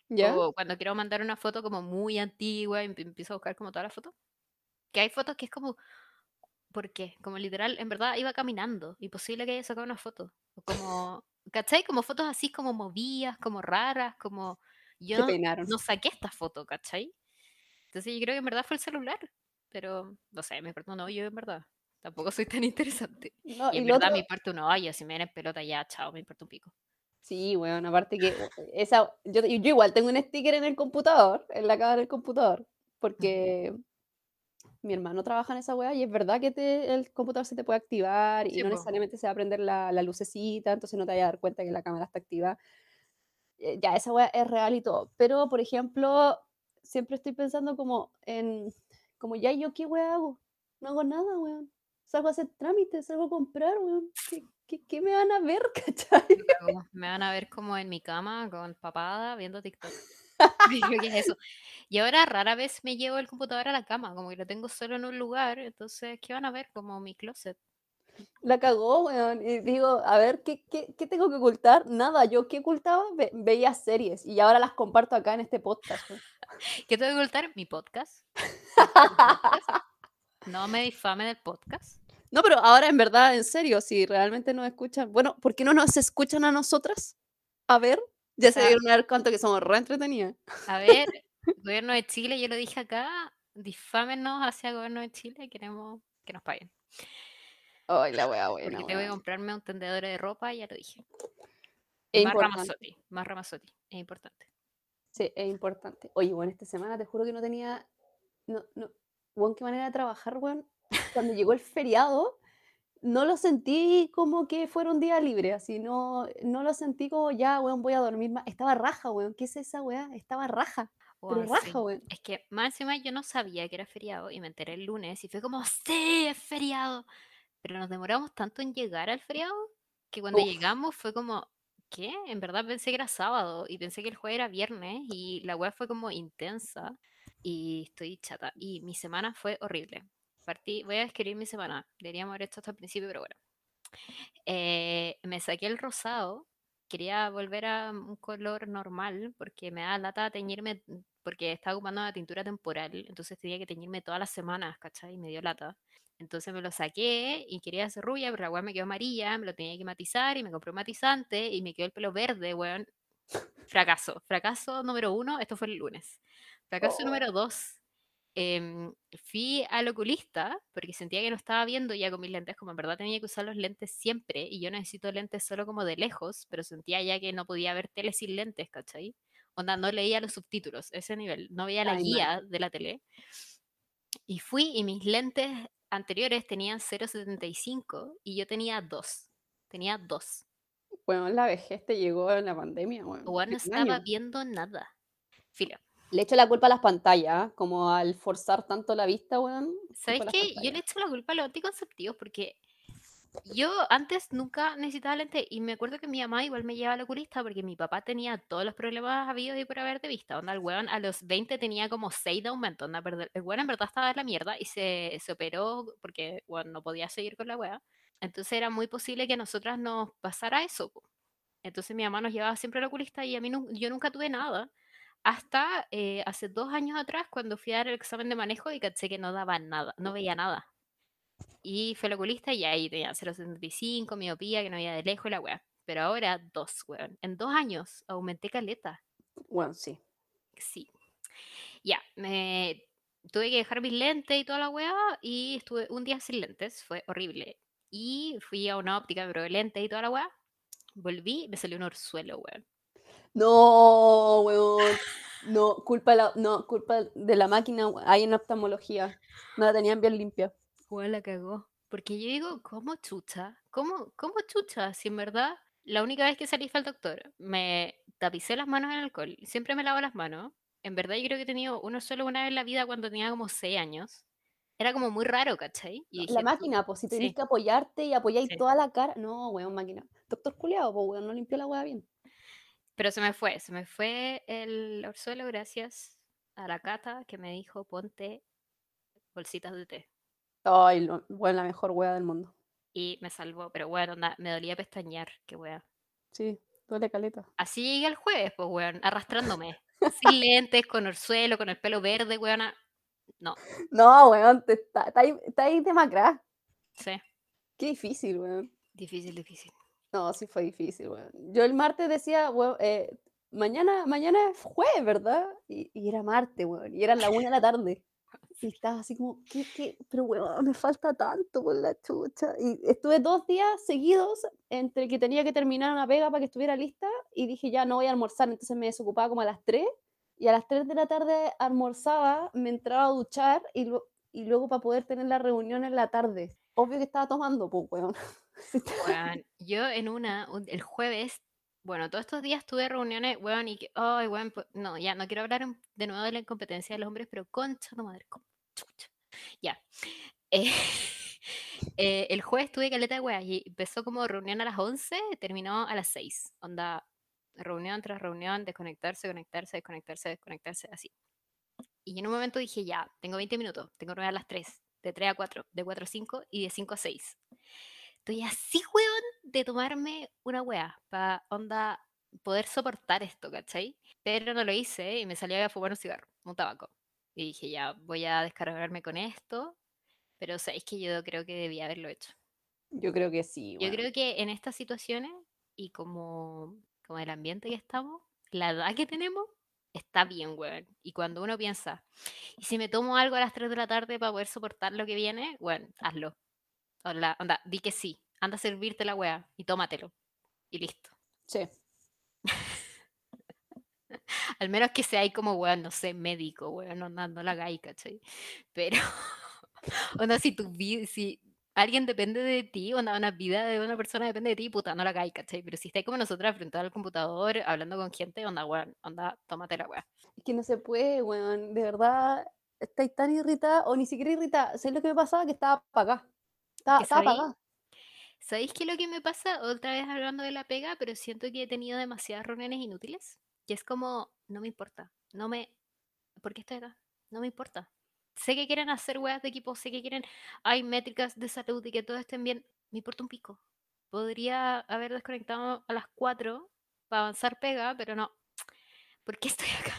¿Ya? O cuando quiero mandar una foto como muy antigua y emp- empiezo a buscar como todas las fotos. Que hay fotos que es como, ¿por qué? Como literal, en verdad iba caminando, imposible que haya sacado una foto. O como, ¿cachai? Como fotos así como movidas, como raras, como yo no, no saqué esta foto, ¿cachai? Entonces yo creo que en verdad fue el celular, pero no sé, me perdono yo en verdad. Tampoco soy tan interesante. No, Y y en lo verdad otro, me importa una olla, si me vienen pelota ya, chao, me importa un pico. Sí, weón, aparte que esa, yo, yo igual tengo un sticker en el computador, en la cámara del computador, porque mi hermano trabaja en esa weá y es verdad que te- el computador se te puede activar y Sí, no po. necesariamente se va a prender la, la lucecita, entonces no te vayas a dar cuenta que la cámara está activa. Eh, ya, esa weá es real y todo. Pero, por ejemplo, siempre estoy pensando como en, como ya yo qué weá hago. No hago nada, weón. Salgo a hacer trámites, salgo a comprar, weón. ¿Qué, qué, qué me van a ver, cachai? Me van a ver como en mi cama con papada viendo TikTok. Es eso. Y ahora rara vez me llevo el computador a la cama, como que lo tengo solo en un lugar, entonces, ¿qué van a ver? Como mi closet. La cagó, weón. Y digo, a ver, ¿qué, qué, qué tengo que ocultar? Nada, yo qué ocultaba, Ve- veía series y ahora las comparto acá en este podcast. weón. ¿Qué tengo que ocultar? Mi podcast. Mi podcast. No me difame del podcast. No, pero ahora en verdad, en serio, si realmente nos escuchan, bueno, ¿por qué no nos escuchan a nosotras? A ver, ya O se dieron a que somos re entretenidas. a ver, gobierno de Chile, yo lo dije acá, difámenos hacia el gobierno de Chile, queremos que nos paguen. Ay, la wea buena, Porque que weón. comprarme un tendedor de ropa, ya lo dije. Es Más importante. Ramazotti, más Ramazotti, es importante. Sí, es importante. Oye, bueno, esta semana te juro que no tenía. No, no. Qué manera de trabajar, weón. Cuando llegó el feriado, no lo sentí como que fuera un día libre, así, no, no lo sentí como ya, weón, voy a dormir más. Estaba raja, weón. ¿Qué es esa weá? Estaba raja. Pero Bueno, raja, sí. weón. Es que más encima yo no sabía que era feriado y me enteré el lunes y fue como, sí, es feriado. Pero nos demoramos tanto en llegar al feriado que cuando Uf. llegamos fue como, ¿qué? En verdad pensé que era sábado y pensé que el jueves era viernes y la web fue como intensa y estoy chata. Y mi semana fue horrible. Partí, voy a describir mi semana. Deberíamos haber hecho esto al principio, pero bueno. Eh, me saqué el rosado. Quería volver a un color normal porque me da lata teñirme, porque estaba ocupando una tintura temporal, entonces tenía que teñirme todas las semanas, ¿cachai? Y me dio lata. Entonces me lo saqué y quería hacer rubia, pero la weá me quedó amarilla, me lo tenía que matizar y me compré un matizante y me quedó el pelo verde, weón. Fracaso. Fracaso número uno, esto fue el lunes. Fracaso Oh, número dos, em, fui al oculista porque sentía que no estaba viendo ya con mis lentes, como en verdad tenía que usar los lentes siempre y yo necesito lentes solo como de lejos, pero sentía ya que no podía ver tele sin lentes, ¿cachai? Onda, no leía los subtítulos, ese nivel, no veía la ay, guía de la tele. Y fui y mis lentes anteriores tenían 0.75 y yo tenía 2. Tenía 2. Bueno, la vejez te llegó en la pandemia, weón. O no estaba viendo nada. Filo. Le echo la culpa a las pantallas, como al forzar tanto la vista, weón. ¿Sabes qué? Yo le echo la culpa a los anticonceptivos porque yo antes nunca necesitaba lentes y me acuerdo que mi mamá igual me llevaba al oculista porque mi papá tenía todos los problemas habidos y por haber de vista. Onda, el weón a los 20 tenía como 6 de aumento. Onda, el weón en verdad estaba en la mierda y se, se operó porque weón, no podía seguir con la wea. Entonces era muy posible que a nosotras nos pasara eso. Entonces mi mamá nos llevaba siempre al oculista y a mí yo nunca tuve nada. Hasta eh, hace dos años atrás, cuando fui a dar el examen de manejo y caché que no daba nada, no veía nada. Y fui al oculista y ahí tenía 0,75, miopía, que no veía de lejos la weá. Pero ahora dos, weón. En dos años aumenté caleta. Bueno, sí. Sí. Ya, me tuve que dejar mis lentes y toda la weá y estuve un día sin lentes, fue horrible. Y fui a una óptica, probé lentes y toda la weá. Volví, me salió un orzuelo, weón. No, weón. No, culpa de la, no, culpa de la máquina ahí en oftalmología. No la tenían bien limpia. Weón, la cagó. Porque yo digo, ¿cómo chucha? ¿Cómo, cómo chucha? Si en verdad, la única vez que salí fue al doctor, me tapicé las manos en alcohol, siempre me lavo las manos. En verdad, yo creo que he tenido uno solo una vez en la vida cuando tenía como 6 años. Era como muy raro, ¿cachai? Y La máquina, pues si tenés sí, que apoyarte y apoyáis sí. toda la cara. No, weón, máquina. Doctor culiado, pues weón, no limpió la weá bien. Pero se me fue, se me fue el orzuelo gracias a la cata que me dijo, ponte bolsitas de té. Ay, lo- weón, la mejor weá del mundo. Y me salvó, pero bueno, me dolía pestañear, qué wea. Sí, duele caleta. Así llegué el jueves, pues, weón, arrastrándome. Sin lentes, con orzuelo, con el pelo verde, weona. No, No, weón, te está, está ahí, está ahí demacrada. sí, Qué difícil, weón. difícil, difícil. No, sí fue difícil, weón. Yo el martes decía, weón, eh, mañana, mañana es jueves, ¿verdad? Y, y era martes, weón, y eran la una de la tarde. Y estaba así como, ¿qué, qué? Pero, weón, me falta tanto por la chucha. Y estuve dos días seguidos entre que tenía que terminar una pega para que estuviera lista y dije, ya no voy a almorzar. Entonces me desocupaba como a las 3 y a las 3 de la tarde almorzaba, me entraba a duchar y luego para poder tener la reunión en la tarde. Obvio que estaba tomando, pues, weón. Weón, yo en una, un- el jueves, bueno, todos estos días tuve reuniones, weón, y que, ay, weón, pues, no, ya, no quiero hablar de nuevo de la incompetencia de los hombres, pero concha tu madre, como chucha. Ya. Eh, eh, el jueves tuve caleta de weas y empezó como reunión a las 11, terminó a las 6. Onda, reunión tras reunión, desconectarse, conectarse, desconectarse, desconectarse, así. Y en un momento dije, ya, tengo 20 minutos, tengo reunión a las 3, de 3 a 4, de 4 a 5 y de 5 a 6. Estoy así, weón, de tomarme una wea para onda poder soportar esto, ¿cachai? Pero no lo hice y me salí a fumar un cigarro, un tabaco. Y dije, ya, voy a descargarme con esto, pero sabéis que yo creo que debía haberlo hecho. Yo creo que sí, Yo creo que en estas situaciones y como, como el ambiente que estamos, la edad que tenemos, está bien, weón. Y cuando uno piensa, ¿y si me tomo algo a las 3 de la tarde para poder soportar lo que viene? Bueno, hazlo. Onda, onda, di que sí. Anda a servirte la weá y tómatelo. Y listo. Sí. Al menos que sea ahí como, weón, no sé, médico, weón, no, no, no la hagáis, ¿cachai? Pero, onda, si tu vida, si alguien depende de ti, onda, una vida de una persona depende de ti, puta, no la hagáis, ¿cachai? Pero si estáis como nosotras frente al computador, hablando con gente, onda, weón, onda, tómate la weá. Es que no se puede, weón. De verdad, estáis tan irritada, o ni siquiera irritada. ¿Sabes lo que me pasaba? Que estaba apagada. Estaba, estaba apagada. ¿sabéis qué es lo que me pasa? Otra vez hablando de la pega, pero siento que he tenido demasiadas reuniones inútiles. Que es como, no me importa, no me... ¿Por qué estoy acá? No me importa. Sé que quieren hacer weas de equipo, sé que quieren, hay métricas de salud y que todo estén bien. Me importa un pico. Podría haber desconectado a las 4 para avanzar pega, pero no. ¿Por qué estoy acá?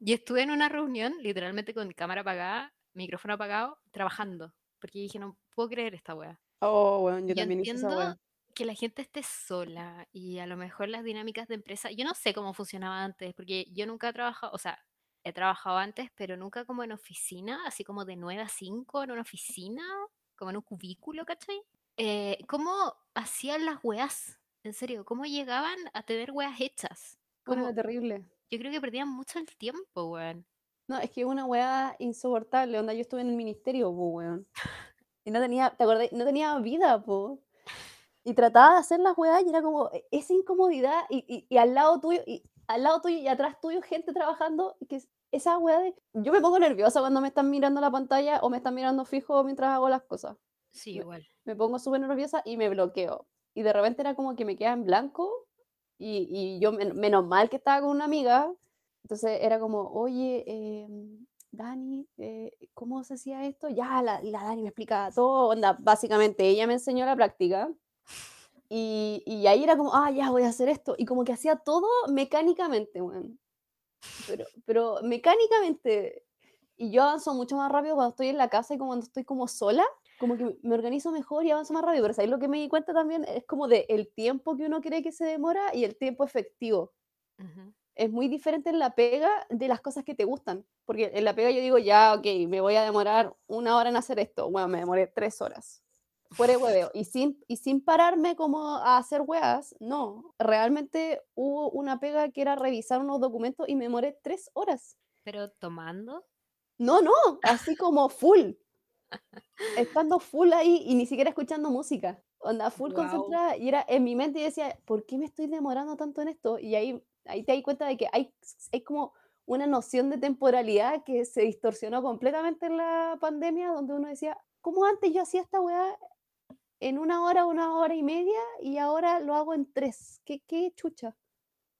Y estuve en una reunión, literalmente con cámara apagada, micrófono apagado, trabajando. Porque dije, no puedo creer esta wea. Oh, weón, yo Yo también hice esa entiendo weá. que la gente esté sola y a lo mejor las dinámicas de empresa, yo no sé cómo funcionaba antes, porque yo nunca he trabajado, o sea, he trabajado antes, pero nunca como en oficina, así como de 9 a 5 en una oficina, como en un cubículo, ¿cachai? Eh, ¿Cómo hacían las weas? En serio, ¿cómo llegaban a tener weas hechas? Bueno, Como, era terrible. yo creo que perdían mucho el tiempo, weón. No, es que una weá insoportable. Onda, yo estuve en el ministerio, po, weón. Y no tenía, ¿te acordás? No tenía vida, po. Y trataba de hacer las weas y era como e- esa incomodidad y, y, y al lado tuyo, y al lado tuyo y atrás tuyo gente trabajando, que es- esa wea de... Yo me pongo nerviosa cuando me están mirando la pantalla o me están mirando fijo mientras hago las cosas. Sí, Me- igual. me pongo súper nerviosa y me bloqueo. Y de repente era como que me queda en blanco y, y yo, men- menos mal que estaba con una amiga, entonces era como, oye, em, Dani, eh, ¿cómo se hacía esto? Ya, la, la Dani me explica todo, onda, básicamente ella me enseñó la práctica. Y, y ahí era como, ah, ya voy a hacer esto. Y como que hacía todo mecánicamente, weón. Pero, pero mecánicamente. Y yo avanzo mucho más rápido cuando estoy en la casa y como cuando estoy como sola, como que me organizo mejor y avanzo más rápido. Pero ahí lo que me di cuenta también es como de el tiempo que uno cree que se demora y el tiempo efectivo. Ujú. es muy diferente en la pega de las cosas que te gustan. Porque en la pega yo digo, ya, ok, me voy a demorar una hora en hacer esto. Bueno, me demoré tres horas. Fuera de hueveo. Y sin, y sin pararme como a hacer weas, no. Realmente hubo una pega que era revisar unos documentos y me demoré tres horas. Pero tomando. No, no, así como full. Estando full ahí y ni siquiera escuchando música. Onda, full Guau. concentrada. Y era en mi mente y decía, ¿por qué me estoy demorando tanto en esto? Y ahí, ahí te das cuenta de que hay, hay como una noción de temporalidad que se distorsionó completamente en la pandemia, donde uno decía, ¿cómo antes yo hacía esta weá en una hora, una hora y media y ahora lo hago en tres? ¿Qué, qué chucha?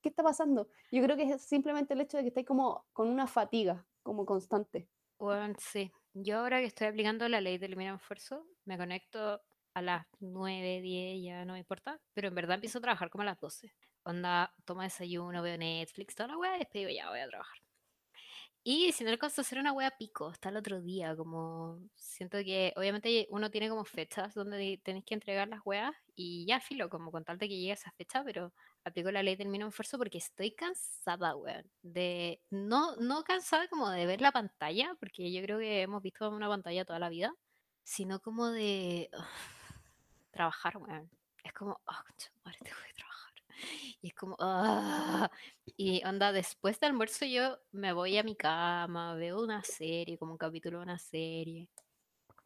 ¿Qué está pasando? Yo creo que es simplemente el hecho de que estáis como con una fatiga, como constante. Bueno, sí. Yo ahora que estoy aplicando la ley del mínimo esfuerzo, me conecto a las 9, 10, ya no me importa, pero en verdad empiezo a trabajar como a las 12. Onda, tomo desayuno, veo Netflix, toda la weá, y después digo, ya voy a trabajar. Y si no alcanzo a hacer una wea pico, hasta el otro día, como siento que obviamente uno tiene como fechas donde tenés que entregar las weas y ya filo, como con tal de que llegue a esa fecha, pero aplico la ley del mínimo esfuerzo porque estoy cansada, weón, de no, no cansada como de ver la pantalla, porque yo creo que hemos visto una pantalla toda la vida, sino como de trabajar, weón. Es como, oh, madre, tengo que trabajar. Y es como, ah. Y onda, después del almuerzo yo me voy a mi cama, veo una serie, como un capítulo de una serie.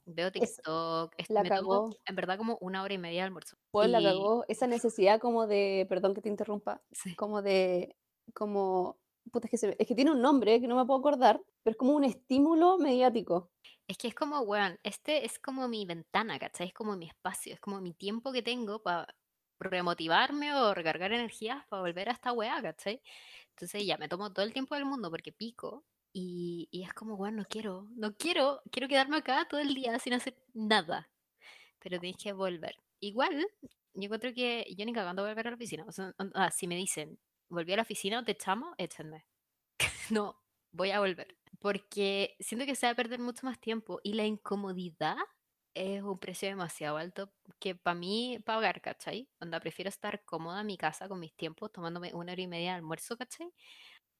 Veo TikTok, es- la me tomo cagó. en verdad como una hora y media de almuerzo. Pues la Y cagó esa necesidad como de, perdón que te interrumpa, sí, como de, como, puta, es que, se es que tiene un nombre que no me puedo acordar, pero es como un estímulo mediático. es que es como, weón, este es como mi ventana, ¿cachai? Es como mi espacio, es como mi tiempo que tengo para remotivarme o recargar energías para volver a esta weá, ¿cachai? Entonces ya me tomo todo el tiempo del mundo porque pico y, y es como, bueno, no quiero, no quiero, quiero quedarme acá todo el día sin hacer nada, pero tienes que volver. Igual, yo encuentro que yo ni cagando voy a volver a la oficina. O sea, ah, si me dicen, volví a la oficina o te echamos, échenme. No, voy a volver. Porque siento que se va a perder mucho más tiempo y la incomodidad es un precio demasiado alto que para mí pagar, ¿cachai? Onda, prefiero estar cómoda en mi casa con mis tiempos, tomándome una hora y media de almuerzo, ¿cachai?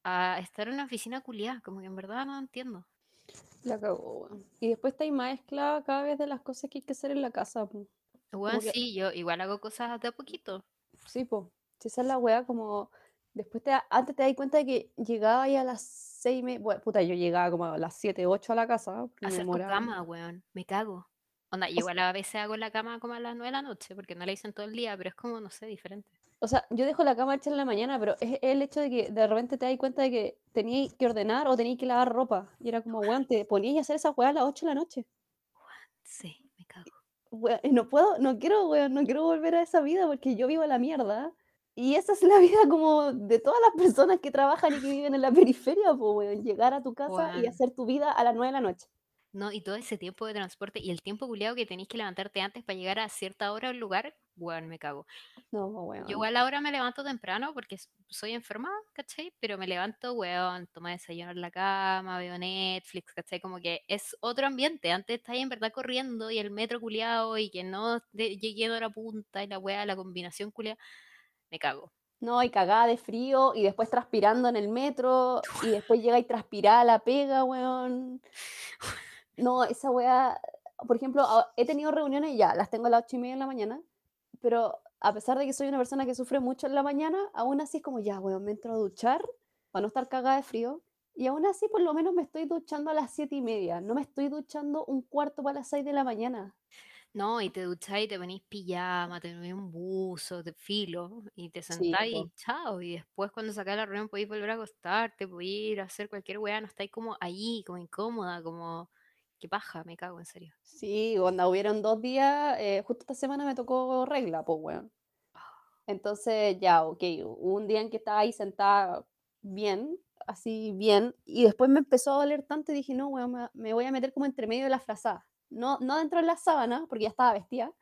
A estar en una oficina culiada, como que en verdad no entiendo. La cagó, weón. Y después está ahí más esclava cada vez de las cosas que hay que hacer en la casa. po. Bueno, que, sí, yo igual hago cosas de a poquito. sí, pues, si esa es la weá, como, después te, da- antes te das cuenta de que llegaba ahí a las seis, me, bueno, puta, yo llegaba como a las siete, ocho a la casa, Hacer tu cama, weón, me cago. Onda, igual a veces hago la cama como a las 9 de la noche, porque no la hice en todo el día, pero es como, no sé, diferente. O sea, yo dejo la cama hecha en la mañana, pero es el hecho de que de repente te das cuenta de que tenías que ordenar o tenías que lavar ropa. Y era como, weón, te ponías a hacer esa weá a las 8 de la noche. Sí, me cago. No puedo, no quiero, weón, no quiero volver a esa vida porque yo vivo la mierda. Y esa es la vida como de todas las personas que trabajan y que viven en la periferia, pues, weón, llegar a tu casa y hacer tu vida a las 9 de la noche. No, y todo ese tiempo de transporte y el tiempo culiado que tenéis que levantarte antes para llegar a cierta hora al lugar, weón, me cago. No, Yo weón. igual ahora me levanto temprano porque soy enferma, ¿cachai? Pero me levanto, weón, tomo desayuno en la cama, veo Netflix, ¿cachai? Como que es otro ambiente. Antes estáis en verdad corriendo y el metro culiado y que no llegué a hora punta y la weá, la combinación culiada, me cago. No, y cagada de frío y después transpirando en el metro y después llega y transpirada la pega, weón. No, esa weá, por ejemplo, he tenido reuniones ya, las tengo a las ocho y media de la mañana, pero a pesar de que soy una persona que sufre mucho en la mañana, aún así es como ya, weón, me entro a duchar para no estar cagada de frío. Y aún así, por lo menos me estoy duchando a las siete y media. No me estoy duchando un cuarto para las seis de la mañana. No, y te ducháis, te ponís pijama, te ponís un buzo, te filo, y te sentáis y chao. Y después cuando sacáis la reunión podéis volver a acostarte, podéis ir a hacer cualquier weá, no estáis como ahí, como incómoda, como qué paja, me cago, en serio. Sí, onda, hubieron dos días, eh, justo esta semana me tocó regla, pues, weón. Entonces, ya, ok, un día en que estaba ahí sentada bien, así bien, y después me empezó a doler tanto y dije, no, weón, me, voy a meter como entre medio de la frazada. No, no dentro de la sábana, porque ya estaba vestida,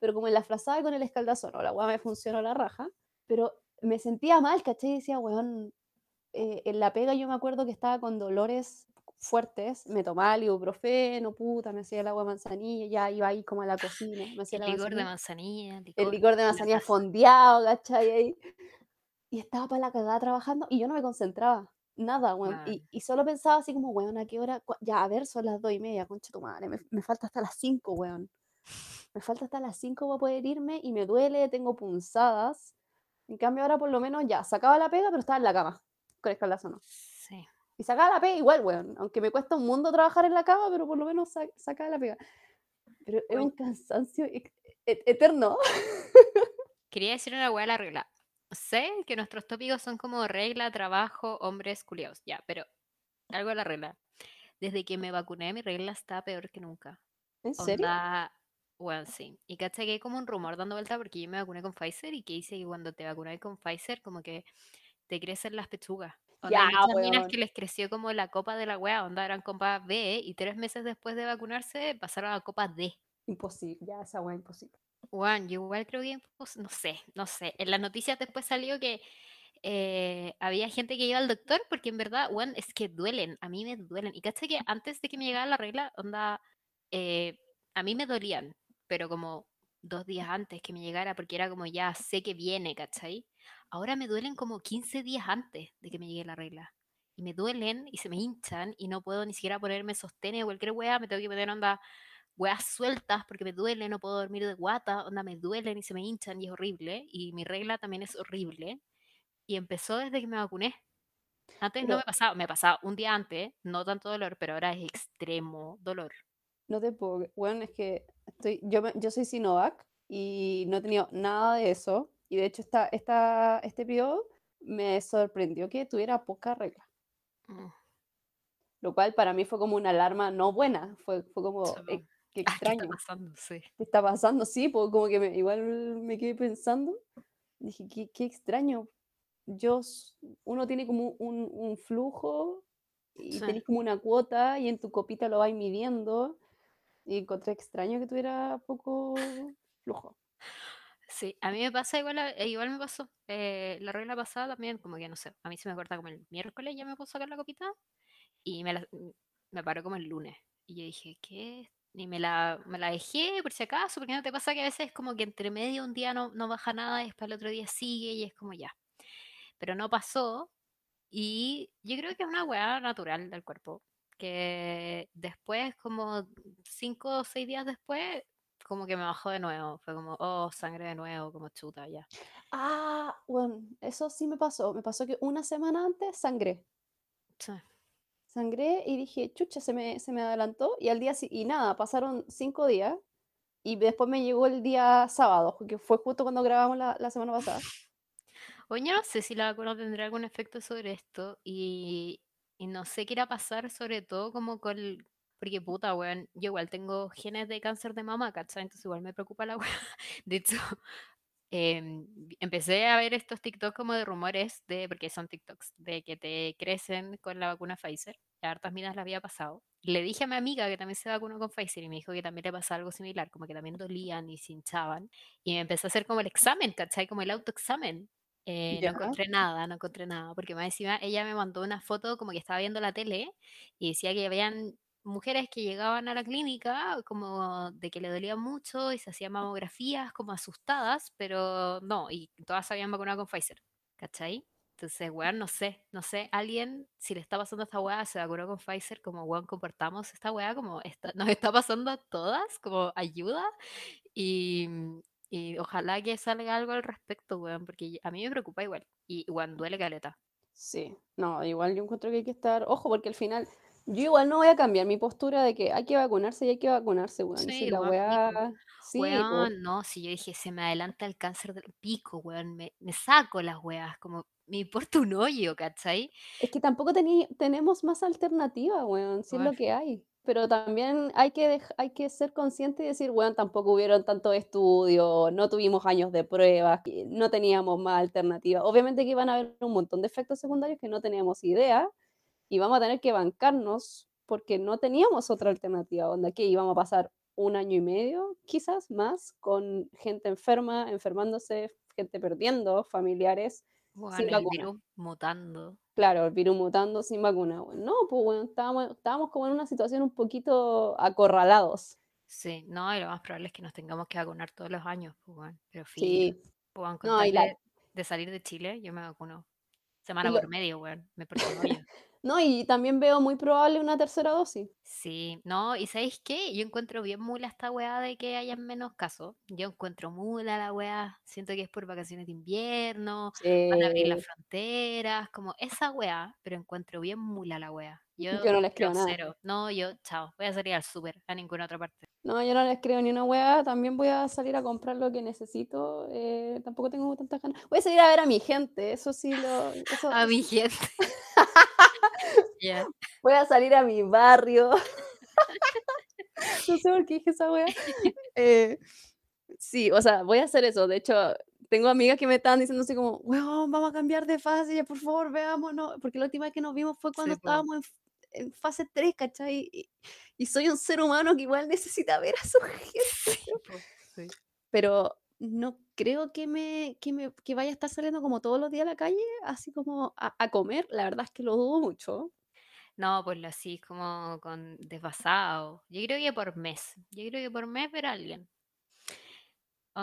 pero como en la frazada con el escaldazón. No, la weá me funcionó la raja, pero me sentía mal, ¿cachai? Y decía, weón, eh, en la pega yo me acuerdo que estaba con dolores fuertes, me tomaba el ibuprofeno, puta, me hacía el agua de manzanilla, ya iba ahí como a la cocina, me hacía El la licor de manzanilla manzanilla, el licor, licor de la manzanilla fondeado, ¿cachai? Ahí. y estaba para la cagada trabajando y yo no me concentraba. Nada, weón. Weón. Y, y solo pensaba así como, weón, ¿a qué hora? Ya, a ver, son las dos y media, concha tu madre. Me, me falta hasta las cinco, weón. Me falta hasta las cinco para poder irme y me duele, tengo punzadas. En cambio, ahora por lo menos ya, sacaba la pega, pero estaba en la cama, con escalazo no. Sí. Y sacaba la pega igual, weón. Aunque me cuesta un mundo trabajar en la cama, pero por lo menos sa- sacaba la pega. Pero es Oye. un cansancio e- e- eterno. Quería decir una a la regla. Sé que nuestros tópicos son como regla, trabajo, hombres, culiados, ya, pero algo a la regla. Desde que me vacuné, mi regla está peor que nunca. ¿En serio? Onda, bueno, sí. Y caché que hay como un rumor dando vuelta porque yo me vacuné con Pfizer y que dice que cuando te vacunas con Pfizer, como que te crecen las pechugas. Onda, Ya, muchas minas que les creció como la copa de la wea, onda eran copa B y tres meses después de vacunarse pasaron a copa D. Imposible, ya esa weá imposible. Juan, yo igual creo que, pues, no sé, no sé. En las noticias después salió que eh, había gente que iba al doctor porque en verdad, Juan, es que duelen, a mí me duelen. Y caché que antes de que me llegara la regla, onda, eh, a mí me dolían, pero como dos días antes que me llegara, porque era como ya sé que viene, ¿cachai? Ahora me duelen como 15 días antes de que me llegue la regla. Y me duelen y se me hinchan y no puedo ni siquiera ponerme sostén o cualquier wea, me tengo que poner onda weas sueltas porque me duele, no puedo dormir de guata, onda me duelen y se me hinchan y es horrible. Y mi regla también es horrible. Y empezó desde que me vacuné. Antes no Pero me pasaba, me pasaba un día antes, no tanto dolor, pero ahora es extremo dolor. no te puedo. Bueno, es que estoy, yo, yo soy Sinovac y no he tenido nada de eso. Y de hecho, esta, esta, este periodo me sorprendió que tuviera poca regla. Mm, Lo cual para mí fue como una alarma no buena. Fue, fue como, eh, qué Ah, ¿qué está extraño. pasando? Sí. ¿Qué está pasando? Sí, pues como que me- igual me quedé pensando. Dije, qué, qué extraño. Yo, uno tiene como un, un flujo y Sí. tenés como una cuota y en tu copita lo vais midiendo. Y encontré extraño que tuviera poco flujo. Sí, a mí me pasa igual, eh, igual me pasó. eh, la regla pasada también, como que no sé, a mí se me corta como el miércoles, ya me puedo sacar la copita y me, la, mm, me paró como el lunes. Y yo dije, ¿qué? Y me la, me la dejé por si acaso, porque no te pasa que a veces como que entre medio un día no, no baja nada y después el otro día sigue y es como ya. Pero no pasó y yo creo que es una weá natural del cuerpo, que después, como cinco o seis días después, como que me bajó de nuevo. Fue como, oh, sangre de nuevo, como chuta, ya. Ah, bueno, eso sí me pasó. Me pasó que una semana antes sangré. Sí. Sangré y dije, chucha, se me, se me adelantó. Y al día y nada, pasaron cinco días. Y después me llegó el día sábado, que fue justo cuando grabamos la, la semana pasada. Oye, no sé si la vacuna tendrá algún efecto sobre esto y, y no sé qué irá a pasar, sobre todo como con... el- Porque puta, weón, yo igual tengo genes de cáncer de mama, ¿cachai? Entonces igual me preocupa la weá. De hecho, em, empecé a ver estos TikToks como de rumores de, porque son TikToks, de que te crecen con la vacuna Pfizer. A hartas minas la había pasado. Le dije a mi amiga que también se vacunó con Pfizer y me dijo que también le pasaba algo similar, como que también dolían y se hinchaban. Y me empecé a hacer como el examen, ¿cachai? Como el autoexamen. Eh, no encontré nada, no encontré nada, porque más encima ella me mandó una foto como que estaba viendo la tele y decía que habían mujeres que llegaban a la clínica como de que le dolía mucho y se hacían mamografías como asustadas, pero no, y todas se habían vacunado con Pfizer, ¿cachai? Entonces, weón, no sé, no sé, alguien, si le está pasando a esta weá, se vacunó con Pfizer, como weón, comportamos esta weá, como está, nos está pasando a todas, como ayuda, y, y ojalá que salga algo al respecto, weón, porque a mí me preocupa igual, y weón, duele caleta. Sí, no, igual yo encuentro que hay que estar, ojo, porque al final, yo igual no voy a cambiar mi postura de que hay que vacunarse y hay que vacunarse, weón. Si la weón, weá, sí, Weón, no, si yo dije, se me adelanta el cáncer del pico, weón, me, me saco las weas, como me importa un hoyo, ¿cachai? es que tampoco tenemos más alternativa, weón, si es lo que hay. Pero también hay que, hay que ser consciente y decir, weón, tampoco hubieron tantos estudios, no tuvimos años de pruebas, que no teníamos más alternativa. Obviamente que iban a haber un montón de efectos secundarios que no teníamos idea y vamos a tener que bancarnos porque no teníamos otra alternativa, donde aquí íbamos a pasar un año y medio, quizás más, con gente enferma, enfermándose, gente perdiendo familiares sin el vacuna. virus mutando. Claro, el virus mutando sin vacuna. Bueno, no, pues bueno, estábamos, estábamos como en una situación un poquito acorralados. Sí, no, y lo más probable es que nos tengamos que vacunar todos los años, pues, weón, pero filo. Sí, Pues, con no, la, de, salir de Chile, yo me vacuno. Semana lo- por medio, weón. Me hoyo. No, y también veo muy probable una tercera dosis. Sí, no, y ¿sabéis qué? Yo encuentro bien mula esta weá de que haya menos casos. Yo encuentro mula la weá. Siento que es por vacaciones de invierno, van a abrir las fronteras, como esa weá, pero encuentro bien mula la weá. Yo, yo no les creo nada. cero. No, yo, chao, voy a salir al súper, a ninguna otra parte. No, yo no les creo ni una weá. También voy a salir a comprar lo que necesito. eh, tampoco tengo tantas ganas. Voy a salir a ver a mi gente. Eso sí lo. Eso, A mi gente. Ya. Voy a salir a mi barrio. no sé por qué dije esa weá. Eh, sí, o sea, voy a hacer eso. De hecho, tengo amigas que me están diciendo así como, weón, vamos a cambiar de fase, ya por favor, veámonos. Porque la última vez que nos vimos fue cuando Sí, estábamos en, en fase 3, ¿cachai? Y, y soy un ser humano que igual necesita ver a su gente. Sí. Pero no creo que me, que me que vaya a estar saliendo como todos los días a la calle, así como a, a comer. La verdad es que lo dudo mucho. No, pues lo así como con desfasado. Yo creo que por mes. Yo creo que por mes ver a alguien.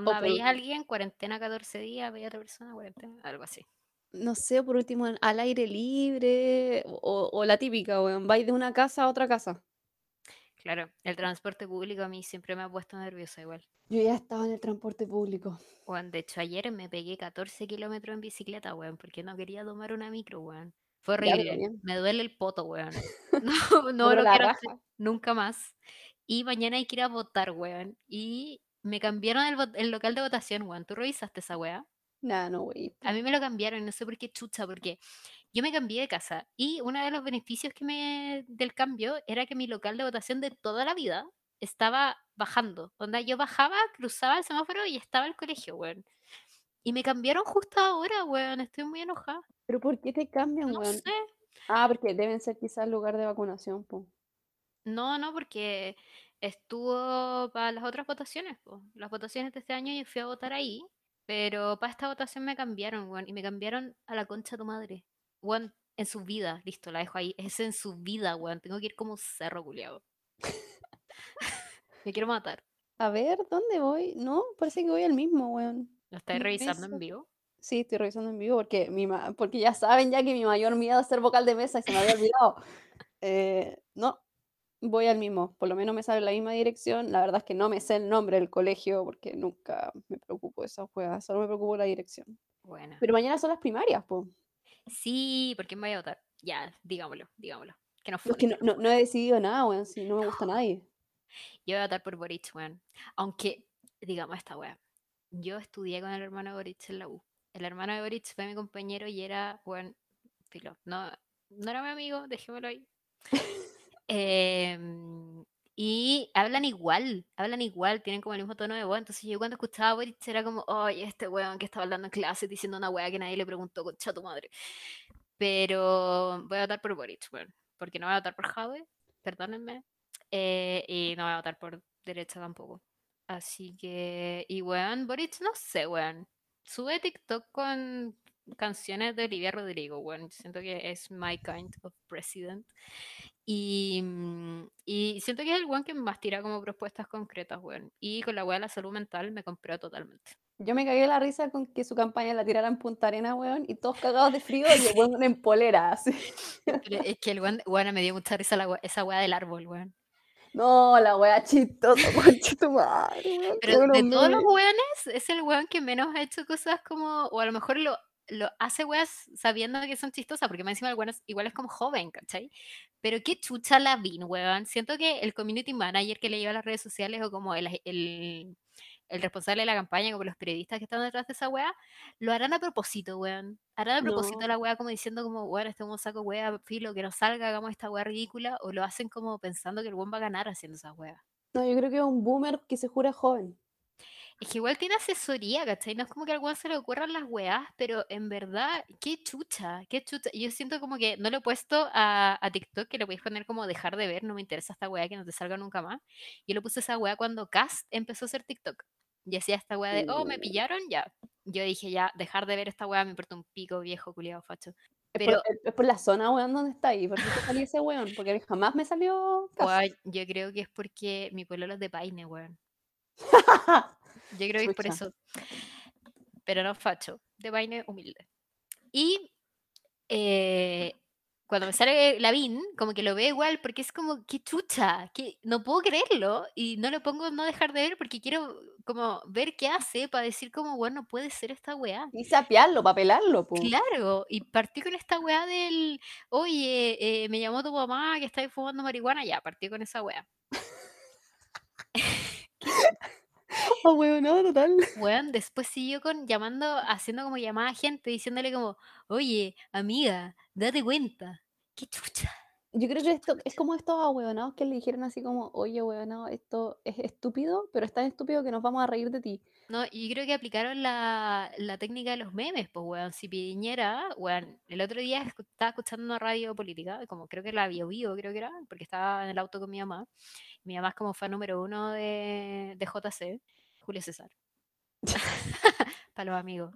O Onda, por, veías a alguien, cuarentena 14 días, veía a otra persona, cuarentena, algo así. no sé, por último, en- al aire libre, o, o la típica, weón, vais de una casa a otra casa. Claro, el transporte público a mí siempre me ha puesto nerviosa igual. Yo ya estaba en el transporte público. Weón, de hecho ayer me pegué 14 kilómetros en bicicleta, weón, porque no quería tomar una micro, weón. Fue horrible. Me duele el poto, weón. No, No, pero lo la quiero hacer raja. nunca más. Y mañana hay que ir a votar, weón. Y me cambiaron el, local de votación, weón. ¿Tú revisaste esa weá? Nada, no, güey. A mí me lo cambiaron no sé por qué chucha, porque yo me cambié de casa y uno de los beneficios que me del cambio era que mi local de votación de toda la vida estaba bajando. Onda, yo bajaba, cruzaba el semáforo y estaba el colegio, weón. Y me cambiaron justo ahora, weón. Estoy muy enojada. Pero ¿por qué te cambian, No weón? sé. Ah, porque deben ser quizás lugar de vacunación, po. No, no, porque estuvo para las otras votaciones, po. Las votaciones de este año yo fui a votar ahí, pero para esta votación me cambiaron, weón. Y me cambiaron a la concha de tu madre. Weón, en su vida, listo, la dejo ahí. Es en su vida, weón. Tengo que ir como un cerro culiado. Me quiero matar. A ver, ¿dónde voy? No, parece que voy al mismo, weón. ¿Lo estáis revisando en vivo? Sí, estoy revisando en vivo porque, mi ma- porque ya saben ya que mi mayor miedo es ser vocal de mesa y se me había olvidado. Eh, no, voy al mismo. Por lo menos me sale la misma dirección. La verdad es que no me sé el nombre del colegio porque nunca me preocupo de esas juegas. Solo me preocupo de la dirección. Buena. Pero mañana son las primarias, po. Sí, ¿por quién voy a votar? Ya, digámoslo, digámoslo. Que no es que no- no he decidido nada, weón. Si no me gusta nadie. Yo voy a votar por Boric, weón. Aunque, digamos esta weá. Yo estudié con el hermano de Boric en la U. El hermano de Boric fue mi compañero y era, weón, filo. No, no era mi amigo, dejémoslo ahí. Em, y hablan igual, hablan igual, tienen como el mismo tono de voz. Entonces yo cuando escuchaba a Boric era como, oye, este weón que estaba hablando en clase diciendo una weá que nadie le preguntó, concha tu madre. Pero voy a votar por Boric, weón. Porque no voy a votar por Jadwe, perdónenme. eh, y no voy a votar por derecha tampoco. Así que, y weón, Boric, no sé, weón. Sube TikTok con canciones de Olivia Rodrigo, weón. Siento que es my kind of president. Y, mm, y siento que es el weón que más tira como propuestas concretas, weón. Y con la weá de la salud mental me compré totalmente. Yo me cagué la risa con que su campaña la tirara en Punta Arena, weón, y todos cagados de frío y el weón en polera, así. Es que el weón, weón, me dio mucha risa la esa weá del árbol, weón. No, la wea chistosa, tu madre, Pero de todos los weones, es el weón que menos ha hecho cosas como, o a lo mejor lo, lo hace weas sabiendo que son chistosas, porque más encima el weón es- igual es como joven, ¿cachai? Pero qué chucha la vin, weón. Siento que el community manager que le lleva a las redes sociales o como el, el, el responsable de la campaña, como los periodistas que están detrás de esa wea, lo harán a propósito, weón. Harán a propósito No. la wea como diciendo como, weón, este un saco wea, filo, que no salga, hagamos esta wea ridícula, o lo hacen como pensando que el weón va a ganar haciendo esa wea. No, yo creo que es un boomer que se jura joven. Es que igual tiene asesoría, ¿cachai? No es como que al weón se le ocurran las weas, pero en verdad, qué chucha, qué chucha. Yo siento como que no lo he puesto a, a TikTok, que le podéis poner como dejar de ver, no me interesa esta wea que no te salga nunca más. Yo lo puse esa wea cuando Cast empezó a hacer TikTok. Y hacía esta wea de, oh, me Mm. pillaron, ya. Yo dije, ya, dejar de ver esta wea me importa un pico, viejo, culiado, facho. Es Pero, por, es- por la zona, weón, donde está ahí. ¿Por qué te salió ese weón? Porque a jamás me salió weón, yo creo que es porque mi pololo es de Paine, weón. Yo creo que es por eso. pero no facho, de vaina humilde. Y eh, cuando me sale Lavín, como que lo veo igual, porque es como, qué chucha, que no puedo creerlo y no lo pongo no dejar de ver porque quiero como ver qué hace para decir como, bueno, puede ser esta weá. Y sapearlo, para pelarlo, po. Claro, y partí con esta weá del, oye, eh, me llamó tu mamá que está fumando marihuana, ya, partí con esa weá. Oh, weón, total. Weón, después siguió con llamando, haciendo como llamada a gente, diciéndole como, oye, amiga, date cuenta. Qué chucha. Yo creo que esto es como estos ahueonados que le dijeron así como, oye, hueonado, esto es estúpido, pero es tan estúpido que nos vamos a reír de ti. No, y yo creo que aplicaron la, la técnica de los memes, pues, weón. Si Piñera, weón, el otro día estaba escuchando una radio política, como creo que la Bio Bio, creo que era, porque estaba en el auto con mi mamá. Mi mamá es como fan número uno de, de JC, Julio César. Para los amigos.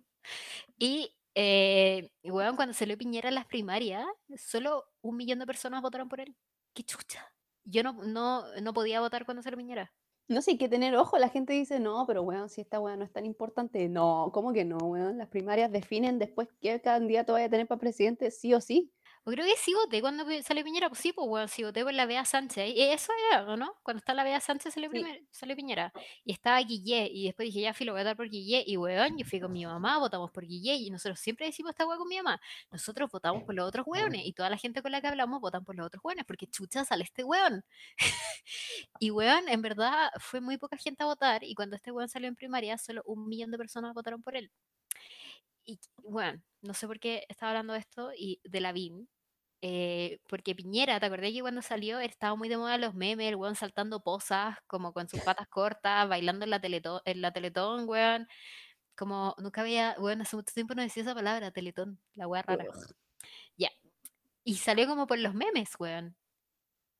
Y, eh, weón, cuando salió Piñera en las primarias, solo un millón de personas votaron por él. ¡Qué chucha! Yo no, no, no podía votar cuando salió Piñera. No sé, hay que tener ojo. La gente dice, no, pero weón, si esta weón no es tan importante. No, ¿cómo que no, weón? Las primarias definen después qué candidato vaya a tener para presidente, sí o sí. O creo que sí voté cuando salió Piñera, pues sí, pues weón, sí voté por la Bea Sánchez. Y eso era, ¿o ¿no? Cuando está la Bea Sánchez salió, Sí. primer- salió Piñera. Y estaba Guillé, y después dije, ya, filo, voy a votar por Guillé. Y weón, yo fui con mi mamá, votamos por Guillé, y nosotros siempre decimos esta weá con mi mamá. Nosotros votamos por los otros weones, y toda la gente con la que hablamos votan por los otros weones, porque chucha sale este weón. y weón, en verdad, fue muy poca gente a votar, y cuando este weón salió en primaria, solo un millón de personas votaron por él. Y bueno, no sé por qué estaba hablando de esto, y de la BIM, eh, porque Piñera, ¿te acordás que cuando salió estaba muy de moda los memes, el weón saltando posas, como con sus patas cortas, bailando en la teletón, en la teletón, weón? Como nunca había, weón, hace mucho tiempo no decía esa palabra, teletón, la weá rara. Ya. Y salió como por los memes, weón.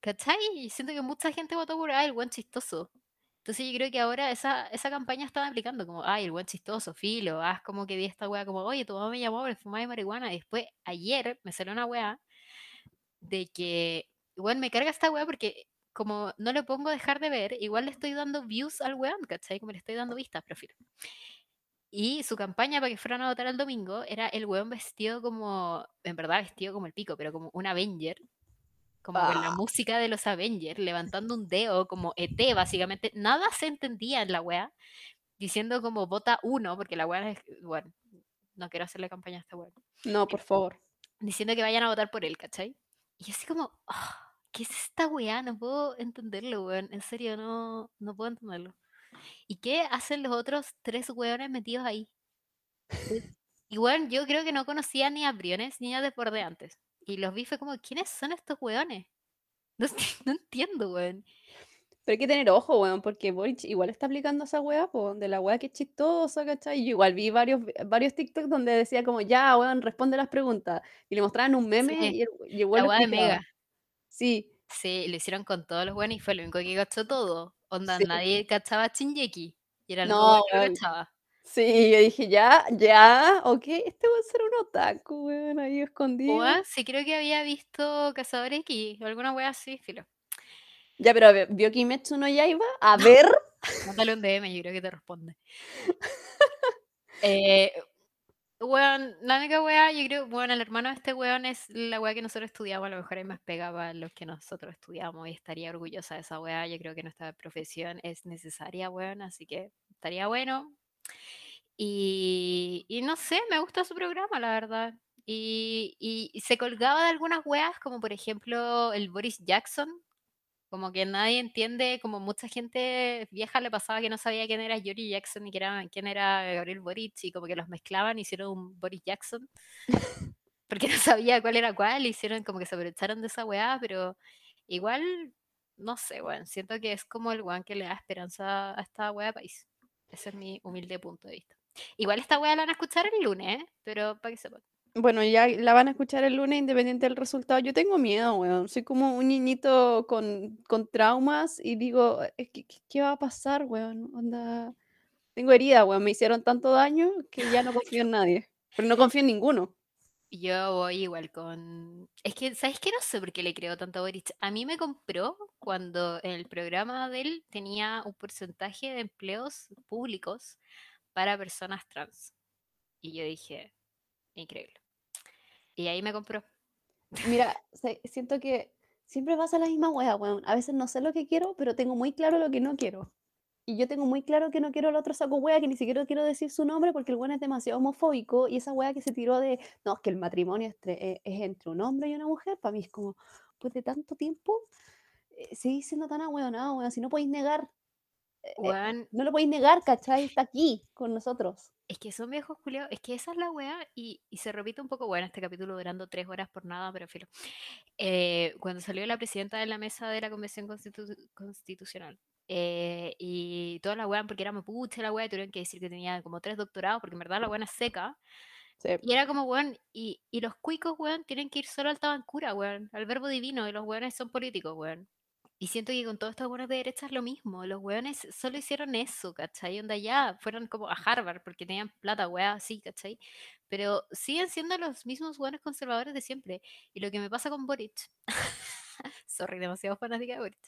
¿Cachai? Y siento que mucha gente votó por, ah, el weón chistoso. Entonces yo creo que ahora esa, esa campaña estaba aplicando como, ay, el buen chistoso, filo, haz como que di esta weá como, oye, tu mamá me llamó por fumar de marihuana. Y después, ayer, me salió una weá de que, igual me carga esta weá porque como no le pongo dejar de ver, igual le estoy dando views al weón, ¿cachai? Como le estoy dando vistas, prefiero. Y su campaña para que fueran a votar el domingo era el weón vestido como, en verdad vestido como el pico, pero como un Avenger, como con la Ah. música de los Avengers, levantando un dedo, como ET, básicamente. Nada se entendía en la wea, diciendo como vota uno, porque la wea es, bueno, no quiero hacerle campaña a esta wea, No, por favor. diciendo que vayan a votar por él, ¿cachai? Y así como, "Ah, ¿qué es esta weá? No puedo entenderlo, weón. En serio, no, no puedo entenderlo. ¿Y qué hacen los otros tres weones metidos ahí? Y weón, yo creo que no conocía ni a Briones ni a Desborde antes. Y los vi fue como, ¿quiénes son estos weones? No, no entiendo, weón. Pero hay que tener ojo, weón, porque Boric igual está aplicando esa weá, po, de la weá que es chistosa, ¿cachai? Yo igual vi varios, varios TikTok donde decía como, ya, weón, responde las preguntas. Y le mostraban un meme Sí, y el, y el la lo weá de. Mega. Sí, Sí, lo hicieron con todos los buenos y fue el único que cachó todo. Onda, sí. nadie cachaba a Shinjeki. Y era No, único que lo weón. cachaba. Sí, yo dije, ya, ya, ok, este va a ser un otaku, weón, ahí escondido. Weón, sí creo que había visto Cazadores X o alguna wea así, filo. Ya, pero ver, vio Kimetsu no Yaiba, a ver. Mándale un DM, yo creo que te responde. Eh, weón, la única wea, yo creo, bueno, el hermano de este weón es la wea que nosotros estudiamos, a lo mejor es más pegaba a los que nosotros estudiamos y estaría orgullosa de esa wea. Yo creo que nuestra profesión es necesaria, weón, así que estaría bueno. Y, y no sé, me gusta su programa, la verdad. Y, y- y se colgaba de algunas weas, como por ejemplo el Boris Jackson, como que nadie entiende, como mucha gente vieja le pasaba que no sabía quién era Yuri Jackson y que era, quién era Gabriel Boric, y como que los mezclaban, hicieron un Boris Jackson, porque no sabía cuál era cuál, hicieron como que se aprovecharon de esa weá, pero igual, no sé, weón, siento que es como el weón que le da esperanza a esta weá país. Ese es mi humilde punto de vista. Igual esta weá la van a escuchar el lunes, ¿eh? pero para que sepan. Bueno, ya la van a escuchar el lunes independiente del resultado. Yo tengo miedo, weón. Soy como un niñito con, con traumas y digo, "Eh, ¿qué, va a pasar, weón? Tengo herida, weón. Me hicieron tanto daño que ya no confío en nadie. Pero no confío en ninguno. Yo voy igual con... Es que, ¿sabes qué? No sé por qué le creo tanto a Boric. A mí me compró cuando en el programa de él tenía un porcentaje de empleos públicos para personas trans. Y yo dije, increíble. Y ahí me compró. Mira, siento que siempre pasa la misma wea, weón. A veces no sé lo que quiero, pero tengo muy claro lo que no quiero. Y yo tengo muy claro que no quiero al otro saco wea, que ni siquiera quiero decir su nombre porque el weón es demasiado homofóbico. Y esa wea que se tiró de, no, es que el matrimonio es, eh, entre un hombre y una mujer, para mí es como, pues de tanto tiempo, eh, seguís siendo tan ahueonado, weón. Si no podéis negar, eh, eh, no lo podéis negar, ¿cachai? Está aquí con nosotros. es que son viejos culiados. Es que esa es la weá. Y, y se repite un poco, bueno, este capítulo durando tres horas por nada, pero filo. Eh, cuando salió la presidenta de la mesa de la Convención Constitu- Constitucional. eh, y toda la weá, porque era mapuche la weá, tuvieron que decir que tenía como tres doctorados, porque en verdad la weá es seca. Sí. Y era como, weón, y, y los cuicos, weón, tienen que ir solo al tabancura, weón, al verbo divino, y los weones son políticos, weón. Y siento que con todos estos weones de derecha es lo mismo, los weones solo hicieron eso, ¿cachai? Onda ya, fueron como a Harvard porque tenían plata, weá, así, ¿cachai? Pero siguen siendo los mismos weones conservadores de siempre. Y lo que me pasa con Boric, sorry, demasiado fanática de Boric,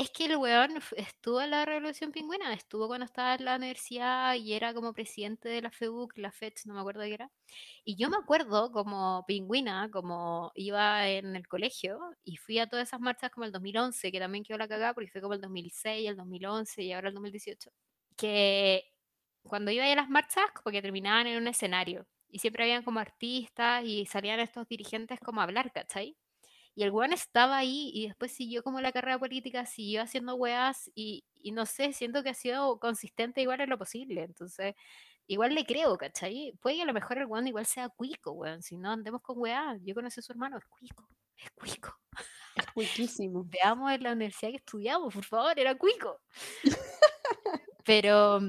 es que el weón estuvo en la Revolución Pingüina, estuvo cuando estaba en la universidad y era como presidente de la FEUC, la FETS, no me acuerdo qué era. Y yo me acuerdo como pingüina, como iba en el colegio y fui a todas esas marchas como el 2011, que también quedó la cagada porque fue como el 2006, el 2011 y ahora el 2018. Que cuando iba a las marchas, como que terminaban en un escenario y siempre habían como artistas y salían estos dirigentes como a hablar, ¿cachai? Y el weón estaba ahí y después siguió como la carrera política, siguió haciendo weas y, y no sé, siento que ha sido consistente igual en lo posible. Entonces, igual le creo, ¿cachai? Puede que a lo mejor el weón igual sea cuico, weón. Si no andemos con weas, yo conocí a su hermano, es cuico, es cuico. Es cuiquísimo. Veamos en la universidad que estudiamos, por favor, era cuico. Pero,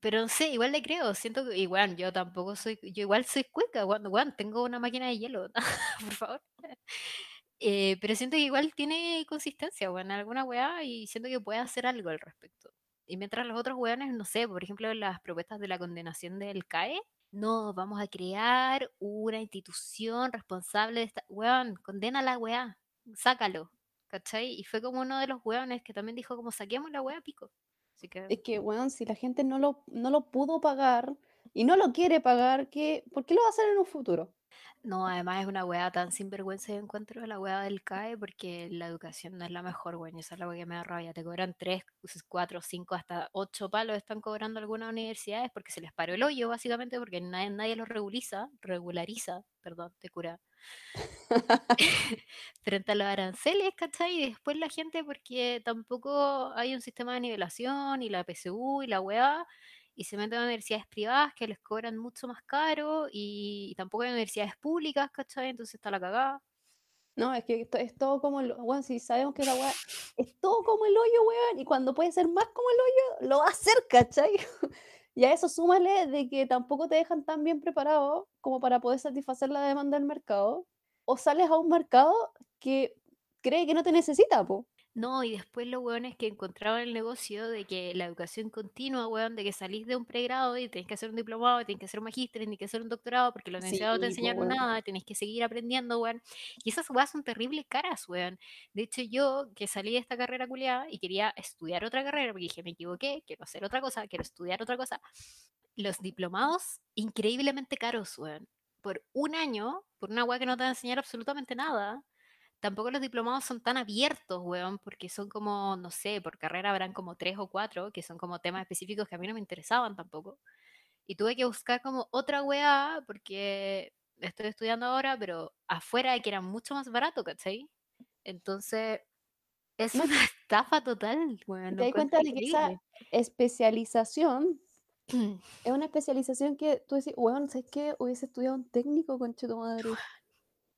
pero no sé, igual le creo, siento que igual yo tampoco soy, yo igual soy cuica, weón, weón, tengo una máquina de hielo, por favor. Eh, pero siento que igual tiene consistencia, weón, alguna weá y siento que puede hacer algo al respecto. Y mientras los otros weones, no sé, por ejemplo, las propuestas de la condenación del CAE, no, vamos a crear una institución responsable de esta. Weón, condena la weá, sácalo, ¿cachai? Y fue como uno de los weones que también dijo, como saquemos la weá, pico. Así que, Es que, weón, si la gente no lo, no lo pudo pagar y no lo quiere pagar, ¿qué, ¿por qué lo va a hacer en un futuro? No, además es una weá tan sinvergüenza de encuentro la weá del CAE porque la educación no es la mejor, weón, esa es la weá que me da rabia. Te cobran 3, 4, 5, hasta 8 palos están cobrando algunas universidades porque se les paró el hoyo, básicamente, porque nadie, nadie lo regulariza, regulariza, perdón, te cura, frente a los aranceles, ¿cachai? Y después la gente, porque tampoco hay un sistema de nivelación, y la PSU, y la weá, y se meten a universidades privadas que les cobran mucho más caro, y, tampoco hay universidades públicas, ¿cachai? Entonces está la cagada. No, es que esto es todo como el, weón, si sabemos que la weá es todo como el hoyo, weón, y cuando puede ser más como el hoyo, lo va a hacer, ¿cachai? Y a eso súmale de que tampoco te dejan tan bien preparado como para poder satisfacer la demanda del mercado, o sales a un mercado que cree que no te necesita, po. No, y después los weones que encontraban el negocio de que la educación continua, weón, de que salís de un pregrado y tenés que hacer un diplomado, tenés que hacer un magíster, tenés que hacer un doctorado, porque la universidad no te Sí, po, enseñaron weón. nada, tenés que seguir aprendiendo, weón. Y esas weas son terribles caras, weón. De hecho, yo que salí de esta carrera culiada y quería estudiar otra carrera, porque dije, me equivoqué, quiero hacer otra cosa, quiero estudiar otra cosa. Los diplomados, increíblemente caros, weón. Por un año, por una wea que no te va a enseñar absolutamente nada, Tampoco los diplomados son tan abiertos, weón, porque son como, no sé, por carrera habrán como tres o cuatro, que son como temas específicos que a mí no me interesaban tampoco. Y tuve que buscar como otra weá, porque estoy estudiando ahora, pero afuera de que era mucho más barato, ¿cachai? Entonces, es No, una estafa total, weón, te das cuenta de que esa especialización es una especialización que tú decís, weón, ¿sabes qué? Hubiese estudiado un técnico, conche tu madre.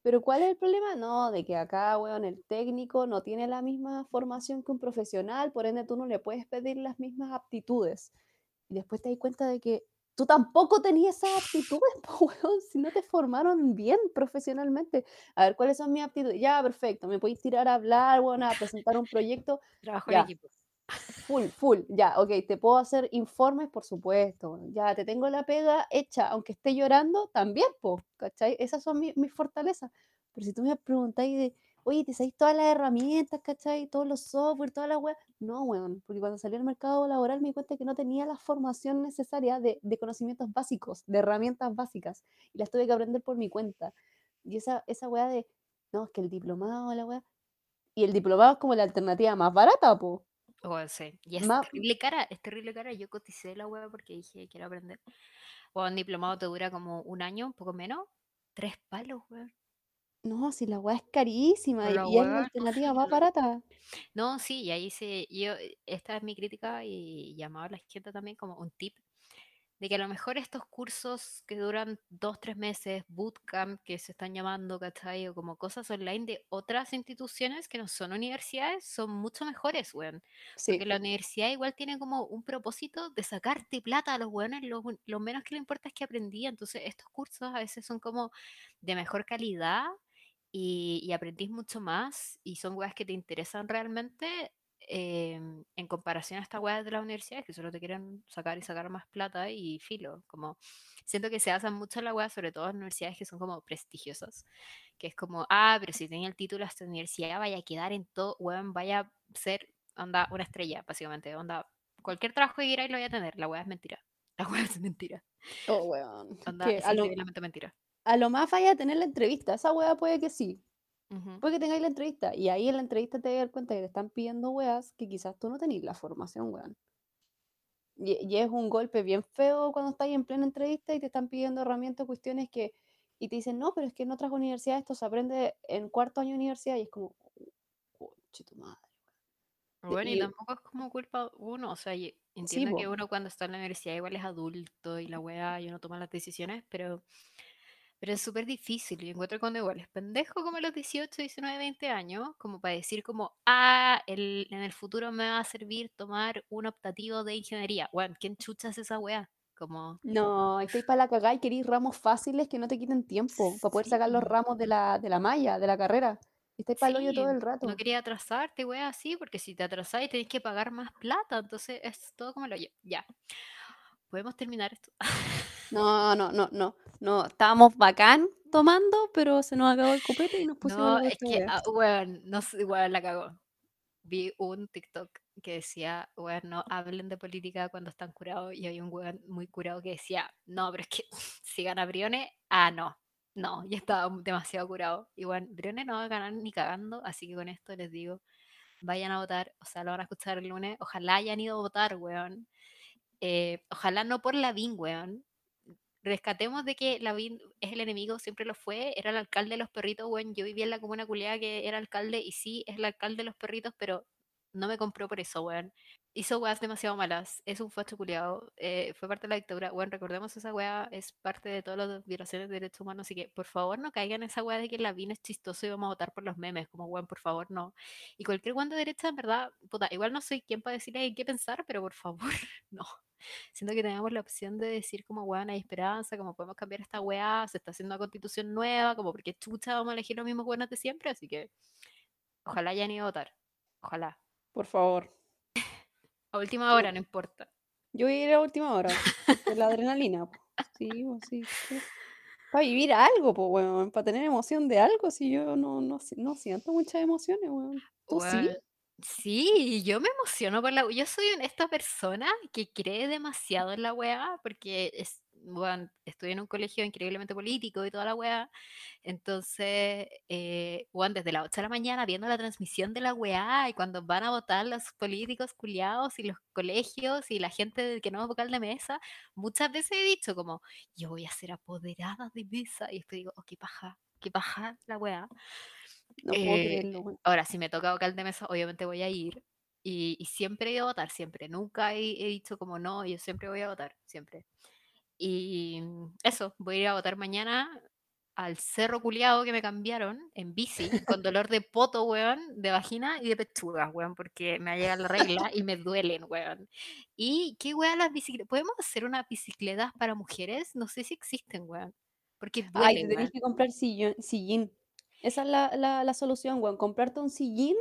Pero ¿cuál es el problema? No, de que acá, weón, el técnico no tiene la misma formación que un profesional, por ende tú no le puedes pedir las mismas aptitudes. Y después te das cuenta de que tú tampoco tenías esas aptitudes, po, weón, si no te formaron bien profesionalmente. A ver, ¿cuáles son mis aptitudes? Ya, perfecto, me podéis tirar a hablar, weón, a presentar un proyecto, Trabajo en equipo. Full, full, ya, ok, te puedo hacer informes, por supuesto, ya, te tengo la pega hecha, aunque esté llorando, también, po, ¿cachai? Esas son mi- mis fortalezas. Pero si tú me preguntáis de, oye, ¿te sabéis todas las herramientas, cachai? Todos los software, toda la web. No, weón, porque cuando salí al mercado laboral me di cuenta que no tenía la formación necesaria de, conocimientos básicos, de herramientas básicas, y las tuve que aprender por mi cuenta. Y esa, esa weá de, no, es que el diplomado, la weá, y el diplomado es como la alternativa más barata, po. Bueno, sí. Y es Ma- terrible cara, es terrible cara. Yo coticé la web porque dije, quiero aprender. O un diplomado te dura como un año, un poco menos. Tres palos, weón. No, si la weá es carísima y, y es no, alternativa más barata. No, sí, y ahí se, yo, esta es mi crítica y llamaba a la gente también como un tip, de que a lo mejor estos cursos que duran dos, tres meses, bootcamp que se están llamando, ¿cachai? O como cosas online de otras instituciones que no son universidades, son mucho mejores, weón. Porque la universidad igual tiene como un propósito de sacarte plata a los weones, lo, lo menos que le importa es que aprendí, entonces estos cursos a veces son como de mejor calidad y, y aprendís mucho más y son weas que te interesan realmente em, en comparación a estas weas de las universidades que solo te quieren sacar y sacar más plata y filo. Como siento que se basan mucho en la wea, sobre todo en universidades que son como prestigiosas, que es como, ah, pero si tenía el título de esta universidad vaya a quedar en todo, weón, vaya a ser, onda, una estrella, básicamente, onda, cualquier trabajo que queráis lo voy a tener, la wea es mentira. La wea es mentira. oh, weón. Onda, es a lo, mentira. a lo más vaya a tener la entrevista. Esa weá puede que sí. Puede que tengáis la entrevista. Y ahí en la entrevista te dar cuenta que te están pidiendo weas que quizás tú no tenés la formación, weón. Y, y es un golpe bien feo cuando estás en plena entrevista y te están pidiendo herramientas, cuestiones que. Y te dicen, no, pero es que en otras universidades esto se aprende en cuarto año de universidad. Y es como, coche tu madre. Bueno, y Y tampoco es como culpa uno, o sea, y sí, entiendo que uno cuando está en la universidad igual es adulto y la weá y uno toma las decisiones, pero, pero es súper difícil. Y encuentro cuando igual es pendejo como a los 18, 19, 20 años, como para decir como, ah, el, en el futuro me va a servir tomar un optativo de ingeniería. Bueno, ¿quién chucha es esa weá? Como, No, estáis para la cagada y queréis ramos fáciles que no te quiten tiempo para poder sacar los sí, ramos de la, de la malla, de la carrera. Estáis para el hoyo todo sí, el no rato. quería atrasarte, weá, así, porque si te atrasáis tenés que pagar más plata, entonces es todo como lo Ya, podemos terminar esto. No, no, no, no, no. Estábamos bacán tomando, pero se nos acabó el copete y nos pusimos No, es que, ah, weón, no sé, weón, la cagó. Vi un TikTok que decía, weón, no hablen de política cuando están curados, y hay un weón muy curado que decía, no, pero es que si gana Briones, ah, no, no, ya estaba demasiado curado. Y bueno, Briones no va a ganar ni cagando, así que con esto les digo, vayan a votar, o sea, lo van a escuchar el lunes, ojalá hayan ido a votar, weón. Eh, ojalá no por Lavín, weón, rescatemos de que Lavín es el enemigo, siempre lo fue, era el alcalde de los perritos, bueno, yo vivía en la comuna culiada que era alcalde y sí, es el alcalde de los perritos, pero no me compró por eso, weón. Hizo weas demasiado malas, es un facho culiado, eh, fue parte de la dictadura, weón, recordemos esa wea, es parte de todas las violaciones de derechos humanos, así que por favor no caigan en esa wea de que Lavín es chistoso y vamos a votar por los memes, como weón, por favor no. Y cualquier weón de derecha, en verdad, puta, igual no soy quien para decirle qué pensar, pero por favor, no. Siento que tenemos la opción de decir como, weón, hay esperanza, como podemos cambiar esta weá, se está haciendo una constitución nueva, como porque chucha vamos a elegir los mismos buenos de siempre, así que ojalá hayan ido a votar. Ojalá. Por favor. A última hora, no importa. yo voy a ir a última hora. La adrenalina, po. Sí, po, sí. Para vivir algo, pues, weón. Para tener emoción de algo, si yo no, no, no siento muchas emociones, weón. ¿Tú sí? Weón, Sí, yo me emociono por la Yo soy esta persona que cree demasiado en la weá, porque es, bueno, estudié en un colegio increíblemente político y toda la weá. Entonces, eh, desde las 8 de la mañana viendo la transmisión de la weá y cuando van a votar los políticos culiados y los colegios y la gente que no es vocal de mesa, muchas veces he dicho como, yo voy a ser apoderada de mesa. Y después digo, oh, qué paja, qué paja la weá. No puedo Eh, creerlo, ahora, si me toca vocal de mesa, obviamente voy a ir. Y, y siempre he ido a votar, siempre. Nunca he, he dicho como no, yo siempre voy a votar, siempre. Y eso, voy a ir a votar mañana al cerro culiado que me cambiaron en bici, con dolor de poto, weón, de vagina y de pechuga, weón, porque me ha llegado la regla y me duelen, weón. Y qué weón las bicicletas. ¿Podemos hacer unas bicicletas para mujeres? No sé si existen, weón. Porque Ay, duelen, tenés weón. que comprar sillón- sillín. Esa es la, la, la solución, weón. Comprarte un sillín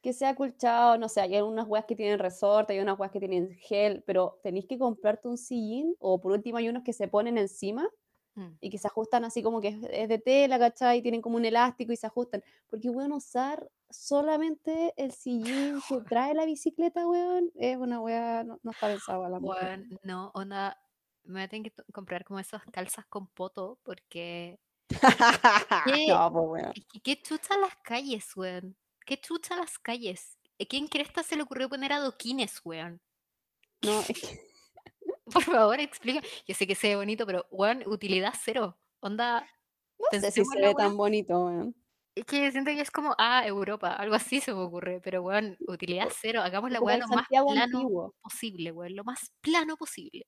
que sea acolchado, no sé, hay algunas weas que tienen resorte, hay unas weas que tienen gel, pero tenéis que comprarte un sillín, o por último hay unos que se ponen encima, Mm. y que se ajustan así como que es, de tela, ¿cachai? Y tienen como un elástico y se ajustan. Porque, weón, usar solamente el sillín que trae la bicicleta, weón, es una weá, no, no está pensado a la mujer. Weón, no, onda, me voy a tener que comprar como esas calzas con poto porque... ¿Qué? no, pues, weón. es que ¿Qué chucha las calles, weón? ¿Qué chucha las calles? ¿A quién cresta se le ocurrió poner adoquines, weón? No, es que, Por favor, explica. Yo sé que se ve bonito, pero, weón, utilidad cero. Onda, no sé si se ve tan bonito, weón. Es que siento que es como, ah, Europa, algo así se me ocurre, pero weón, utilidad cero, hagamos la el lo más plano antiguo. posible, weón, lo más plano posible.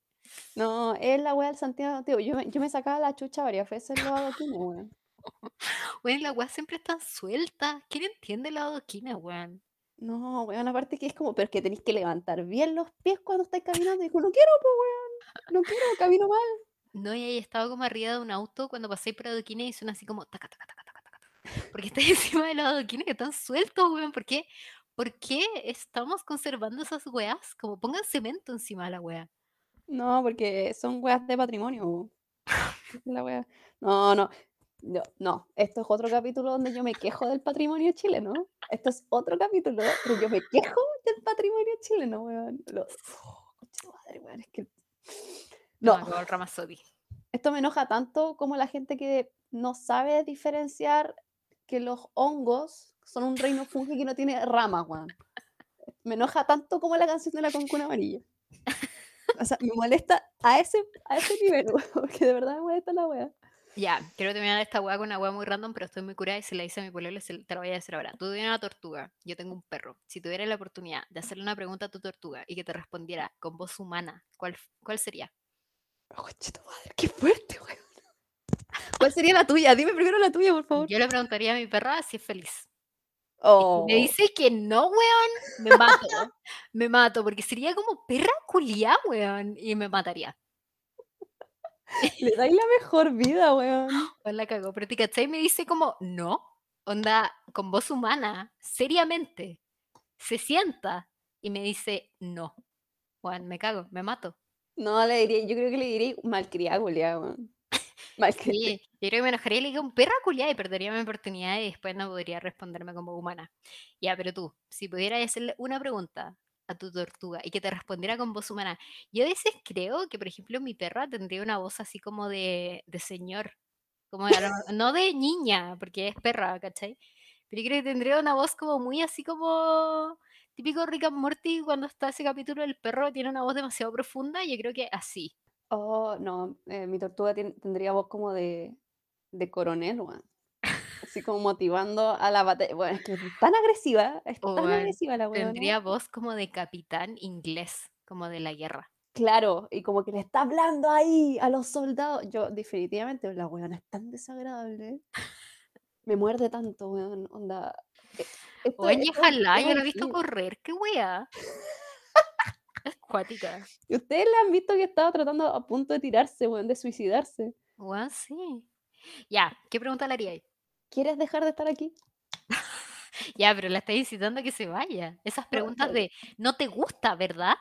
No, es la weá del Santiago antiguo. Yo me, yo me sacaba la chucha varias veces en los adoquines, weón. Weón, la weá siempre está suelta. ¿Quién entiende la adoquina, weón? No, weón, aparte que es como, pero es que tenéis que levantar bien los pies cuando estáis caminando. Y digo, no quiero, pues, weón. No quiero, camino mal. No, y ahí estaba como arriba de un auto cuando pasé por adoquines y suena así como taca, taca, taca, taca, taca, taca. Porque está encima de los adoquines que están sueltos, weón. ¿Por qué? ¿Por qué estamos conservando esas weas? Como pongan cemento encima de la wea. No, porque son weas de patrimonio. La wea. No, no. No, no, esto es otro capítulo donde yo me quejo del patrimonio chileno. Esto es otro capítulo, pero yo me quejo del patrimonio chileno, weón. Lo- oh, madre, weón, es que... No, Ramazotti. esto me enoja tanto como la gente que no sabe diferenciar que los hongos son un reino fungi que no tiene ramas, weón. Me enoja tanto como la canción de la concuna amarilla. O sea, me molesta a ese, a ese nivel, porque de verdad me molesta la wea. Ya, quiero terminar esta weá con una weá muy random, pero estoy muy curada y se la hice a mi pololo, se- te la voy a decir ahora. Tú tienes una tortuga, yo tengo un perro. Si tuvieras la oportunidad de hacerle una pregunta a tu tortuga y que te respondiera con voz humana, ¿cuál, cuál sería? Tu madre, qué fuerte, weón. ¿Cuál sería la tuya? Dime primero la tuya, por favor. Yo le preguntaría a mi perra si es feliz. Y Oh, me dice que no, weón, me mato. me mato, porque sería como perra culiá, weón, y me mataría. le dais la mejor vida, weón. Pues la cagó. Pero te cachai, me dice como, no, onda, con voz humana, seriamente, se sienta y me dice, no. Juan, me cago, me mato. No, le diría, yo creo que le diría malcriada, weón. Malcriada. Sí, yo creo que me enojaría y le digo, perra culiada y perdería mi oportunidad y después no podría responderme como humana. Ya, pero tú, si pudieras hacerle una pregunta a tu tortuga y que te respondiera con voz humana, yo a veces creo que, por ejemplo, mi perra tendría una voz así como de, de señor, como de no de niña, porque es perra, ¿cachai? Pero yo creo que tendría una voz como muy así como típico Rick and Morty cuando está ese capítulo del perro, tiene una voz demasiado profunda, yo creo que así. Oh, no, eh, mi tortuga tendría voz como de, de coronel, weón. Así como motivando a la batalla. Bueno, es que es tan agresiva, es tan agresiva la weona. tendría voz como de capitán inglés, como de la guerra. Claro, y como que le está hablando ahí a los soldados. Yo, definitivamente, la weona es tan desagradable. Me muerde tanto, weón. Onda. e- esto- Oye, esto- ojalá, esto yo lo he visto correr, qué wea. Es cuática. Y ustedes la han visto que estaba tratando a punto de tirarse, weón, de suicidarse. Weón, sí. Ya, ¿qué pregunta le haría ahí? ¿Quieres dejar de estar aquí? Ya, pero la está incitando a que se vaya. Esas preguntas de, no te gusta, ¿verdad?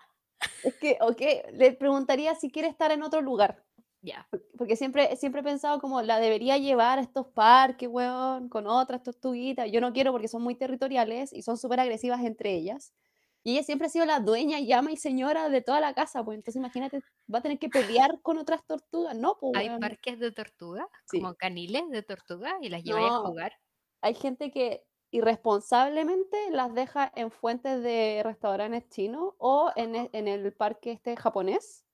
Es que, ok, le preguntaría si quiere estar en otro lugar. Ya. por- Porque siempre, siempre he pensado como la debería llevar a estos parques, weón, con otras tortuguitas. Yo no quiero porque son muy territoriales y son súper agresivas entre ellas. Y ella siempre ha sido la dueña y ama y señora de toda la casa, pues entonces imagínate, va a tener que pelear con otras tortugas. No, pues, Hay parques de tortuga, Sí. como caniles de tortuga, y las lleváis a jugar. Hay gente que irresponsablemente las deja en fuentes de restaurantes chinos o en e- en el parque este japonés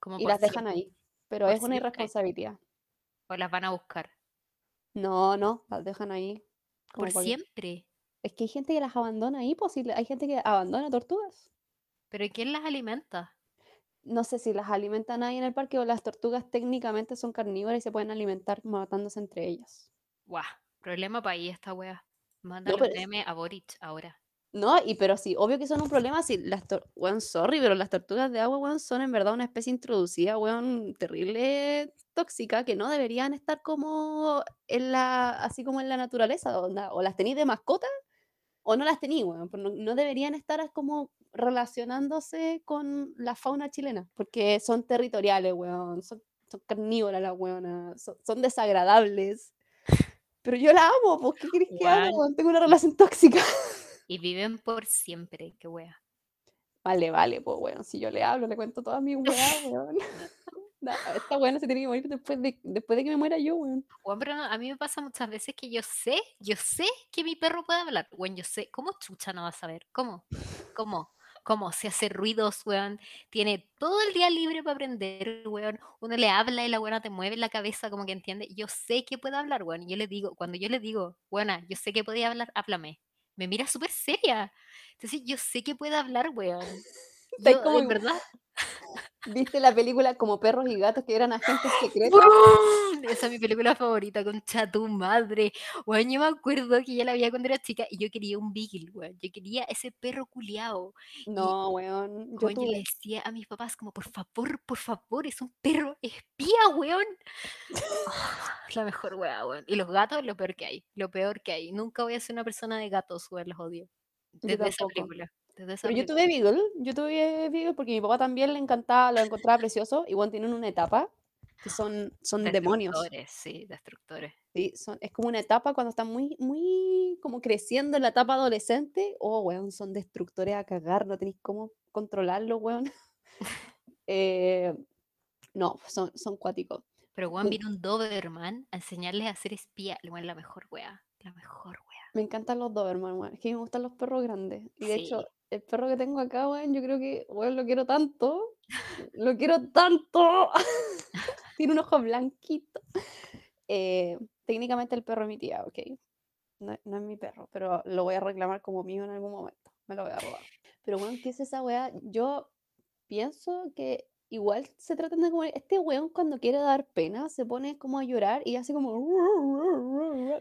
Como y las dejan ahí. Pero por es una siempre. irresponsabilidad. O las van a buscar. No, no, las dejan ahí. como Por siempre. Es que hay gente que las abandona ahí, pues, hay gente que abandona tortugas. ¿Pero quién las alimenta? No sé si las alimentan ahí en el parque o las tortugas técnicamente son carnívoras y se pueden alimentar matándose entre ellas. Guau, problema para ahí esta wea. Mándale pero un es- a Boric ahora. No, y pero sí, obvio que son un problema si las tor- weón, sorry, pero las tortugas de agua, weón, son en verdad una especie introducida, weón, terrible tóxica, que no deberían estar como en la, así como en la naturaleza, onda, o las tenéis de mascota, o no las tenéis, weón, pero no, no deberían estar como relacionándose con la fauna chilena, porque son territoriales, weón, son son carnívoras las weonas, son, son desagradables. Pero yo la amo, pues, ¿qué querés que haga? Tengo una relación tóxica. Y viven por siempre, qué wea. Vale, vale, pues, weón, si yo le hablo, le cuento todas mis weas, weón. No, esta weona se tiene que morir después de, después de que me muera yo, weón. Weón, pero a mí me pasa muchas veces que yo sé, yo sé que mi perro puede hablar. Weón, yo sé, ¿cómo chucha no va a saber? ¿Cómo? ¿Cómo? ¿Cómo? Se hace ruidos, weón. Tiene todo el día libre para aprender, weón. Uno le habla y la weona te mueve la cabeza como que entiende. Yo sé que puede hablar, weón. Yo le digo, cuando yo le digo, buena, yo sé que podía hablar, háblame. Me mira súper seria. Entonces yo sé que puede hablar, weón. Yo, como en- verdad, ¿Viste la película como perros y gatos que eran agentes secretos? ¡Bum! Esa es mi película favorita, concha tu madre. Weón, yo me acuerdo que ya la veía cuando era chica y yo quería un beagle, weón. Yo quería ese perro culiao. No, weón. Yo Weón, yo le decía a mis papás como, por favor, por favor, es un perro espía, weón. Ah, la mejor weá, weón. Y los gatos, lo peor que hay. Lo peor que hay. Nunca voy a ser una persona de gatos, weón, los odio. Desde esa película. Desde Pero yo tuve Beagle, yo tuve Beagle porque mi papá también le encantaba, lo encontraba precioso. Igual tienen una etapa que son, son demonios. Destructores, sí, destructores. Sí, son, es como una etapa cuando están muy, muy como creciendo en la etapa adolescente. Oh, weón, son destructores a cagar, no tenéis cómo controlarlo, weón. Eh, no, son, son cuáticos. Pero weón vino un Doberman a enseñarles a ser espía. Weón, la mejor weá. La mejor weá. Me encantan los Doberman, weón. Es que me gustan los perros grandes. Y de Sí. hecho, el perro que tengo acá, weón, yo creo que, weón, lo quiero tanto. Lo quiero tanto. Tiene un ojo blanquito. Eh, técnicamente el perro es mi tía, ok. No, no es mi perro, pero lo voy a reclamar como mío en algún momento. Me lo voy a robar. Pero, weón, ¿qué es esa weá? Yo pienso que igual se tratan de como. Este weón, cuando quiere dar pena, se pone como a llorar y hace como.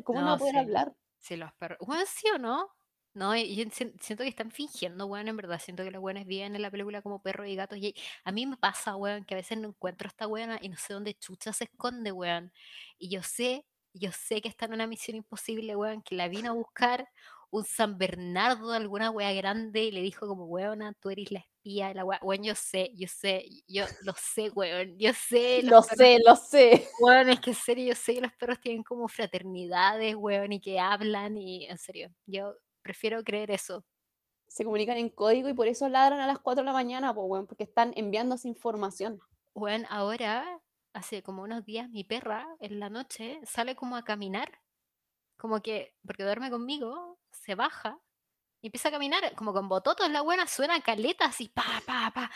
¿Cómo no, va a No, poder sí. hablar? Sí, los perros. Weón, ¿sí o no? No, y- yo sien- siento que están fingiendo, weón, en verdad. Siento que los weones viven en la película como perros y gatos. Y a mí me pasa, weón, que a veces no encuentro a esta weona y no sé dónde chucha se esconde, weón. Y yo sé, yo sé que está en una misión imposible, weón, que la vino a buscar un San Bernardo, alguna wea grande, y le dijo como, weona, tú eres la espía de la wea. Weón, yo sé, yo sé, yo lo sé, weón, yo sé. Lo perros sé, lo sé. Weón, es que en serio, yo sé que los perros tienen como fraternidades, weón, y que hablan, y en serio, yo prefiero creer eso. Se comunican en código y por eso ladran a las 4 de la mañana, pues, weón, porque están enviándose información. Weón, ahora, hace como unos días, mi perra en la noche sale como a caminar, como que, porque duerme conmigo, se baja y empieza a caminar, como con bototos, la buena suena caleta así, pa, pa, pa,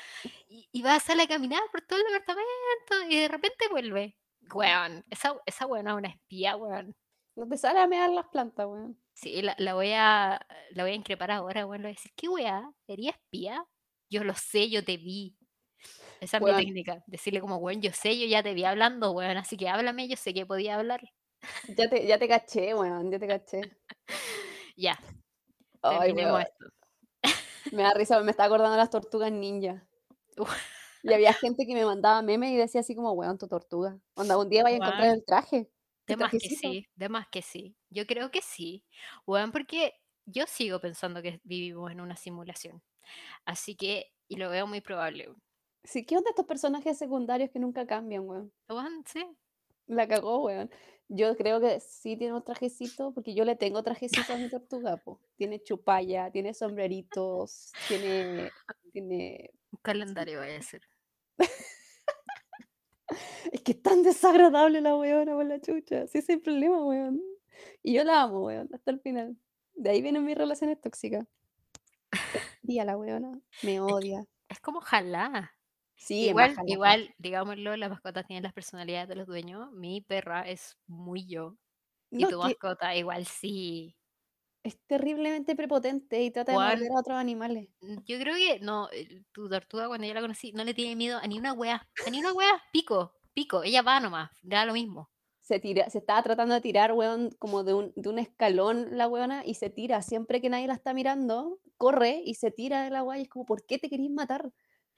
y, y va a salir a caminar por todo el departamento y de repente vuelve. Weón, esa, esa weona es una espía, weón. No te sale a mear las plantas, weón. Sí, la, la voy a la voy a increpar ahora. Le voy a decir, ¿qué weá? ¿Eres espía? Yo lo sé, yo te vi. Esa es mi técnica. Decirle como, weón, yo sé, yo ya te vi hablando, weón. Así que háblame, yo sé que podía hablar. Ya te, ya te caché, weón, ya te caché. Ya, Ay, weón. esto. Me da risa, me está acordando de las tortugas ninja. Y había gente que me mandaba memes y decía así como, weón, tu tortuga. Onda, un día vaya a encontrar el traje. De más que sí, de más que sí. Yo creo que sí. Weón, porque yo sigo pensando que vivimos en una simulación. Así que, y lo veo muy probable. Sí, ¿qué onda estos personajes secundarios que nunca cambian, weón? Weón, sí. La cagó, weón. Yo creo que sí tiene un trajecito, porque yo le tengo trajecito a mi tortuga, po. Tiene chupalla, tiene sombreritos, tiene, tiene... Un calendario vaya a ser. Es que es tan desagradable la weona por la chucha. Sí, ese es el problema, weón. Y yo la amo, weón, hasta el final. De ahí vienen mis relaciones tóxicas. Y a la weona me odia. Es como ojalá. Sí, Igual, jalapa. igual, digámoslo, las mascotas tienen las personalidades de los dueños. Mi perra es muy yo. Y tu mascota igual sí. es terriblemente prepotente y trata de morder a otros animales. Yo creo que no, tu tortuga cuando yo la conocí no le tiene miedo a ni una wea, a ni una wea, pico, pico, ella va nomás, da lo mismo. Se, tira, se estaba tratando de tirar, weón, como de un, de un escalón la weona y se tira. Siempre que nadie la está mirando, corre y se tira de la weá y es como, ¿por qué te querís matar?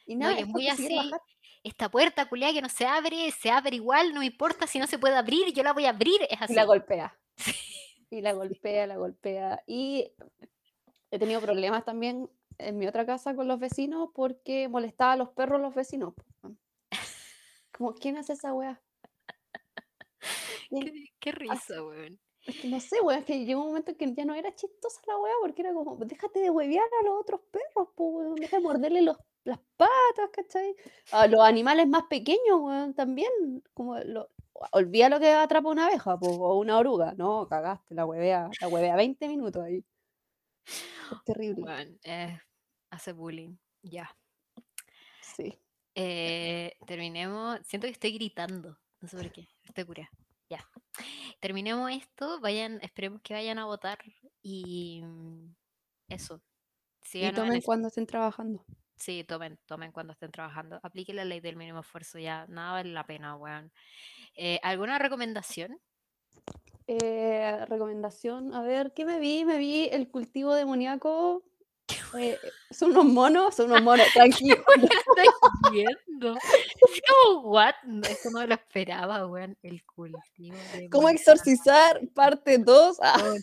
Y No, nada, y es muy así, bajar. esta puerta culiada que no se abre, se abre igual, no me importa si no se puede abrir, yo la voy a abrir, es Y la así. golpea. Y la golpea, la golpea. Y he tenido problemas también en mi otra casa con los vecinos porque molestaba a los perros los vecinos. como, ¿quién hace esa weá? Qué, qué risa, weón. Es que no sé, weón, es que llegó un momento en que ya no era chistosa la weá, porque era como, déjate de huevear a los otros perros, po, weón, deja de morderle los, las patas, ¿cachai? A los animales más pequeños, weón, también, como, lo, olvida lo que atrapa una abeja, po, o una oruga, no, cagaste, la huevea, la huevea 20 minutos ahí. Es terrible, eh, hace bullying. Ya. sí. Eh, terminemos. Siento que estoy gritando. No sé por qué. Estoy curada. Terminemos esto. Vayan, esperemos que vayan a votar. Y mm, eso. Y tomen cuando estén trabajando. Sí, tomen, tomen cuando estén trabajando. Apliquen la ley del mínimo esfuerzo ya. Nada vale la pena, weón. Eh, ¿Alguna recomendación? Eh, recomendación, a ver, ¿qué me vi? Me vi el cultivo demoníaco. Eh, son unos monos, son unos monos, tranquilo. estoy viendo? Es como, what? No, Esto no lo esperaba, weón. El cultivo de ¿Cómo exorcizar? Parte 2. Ah,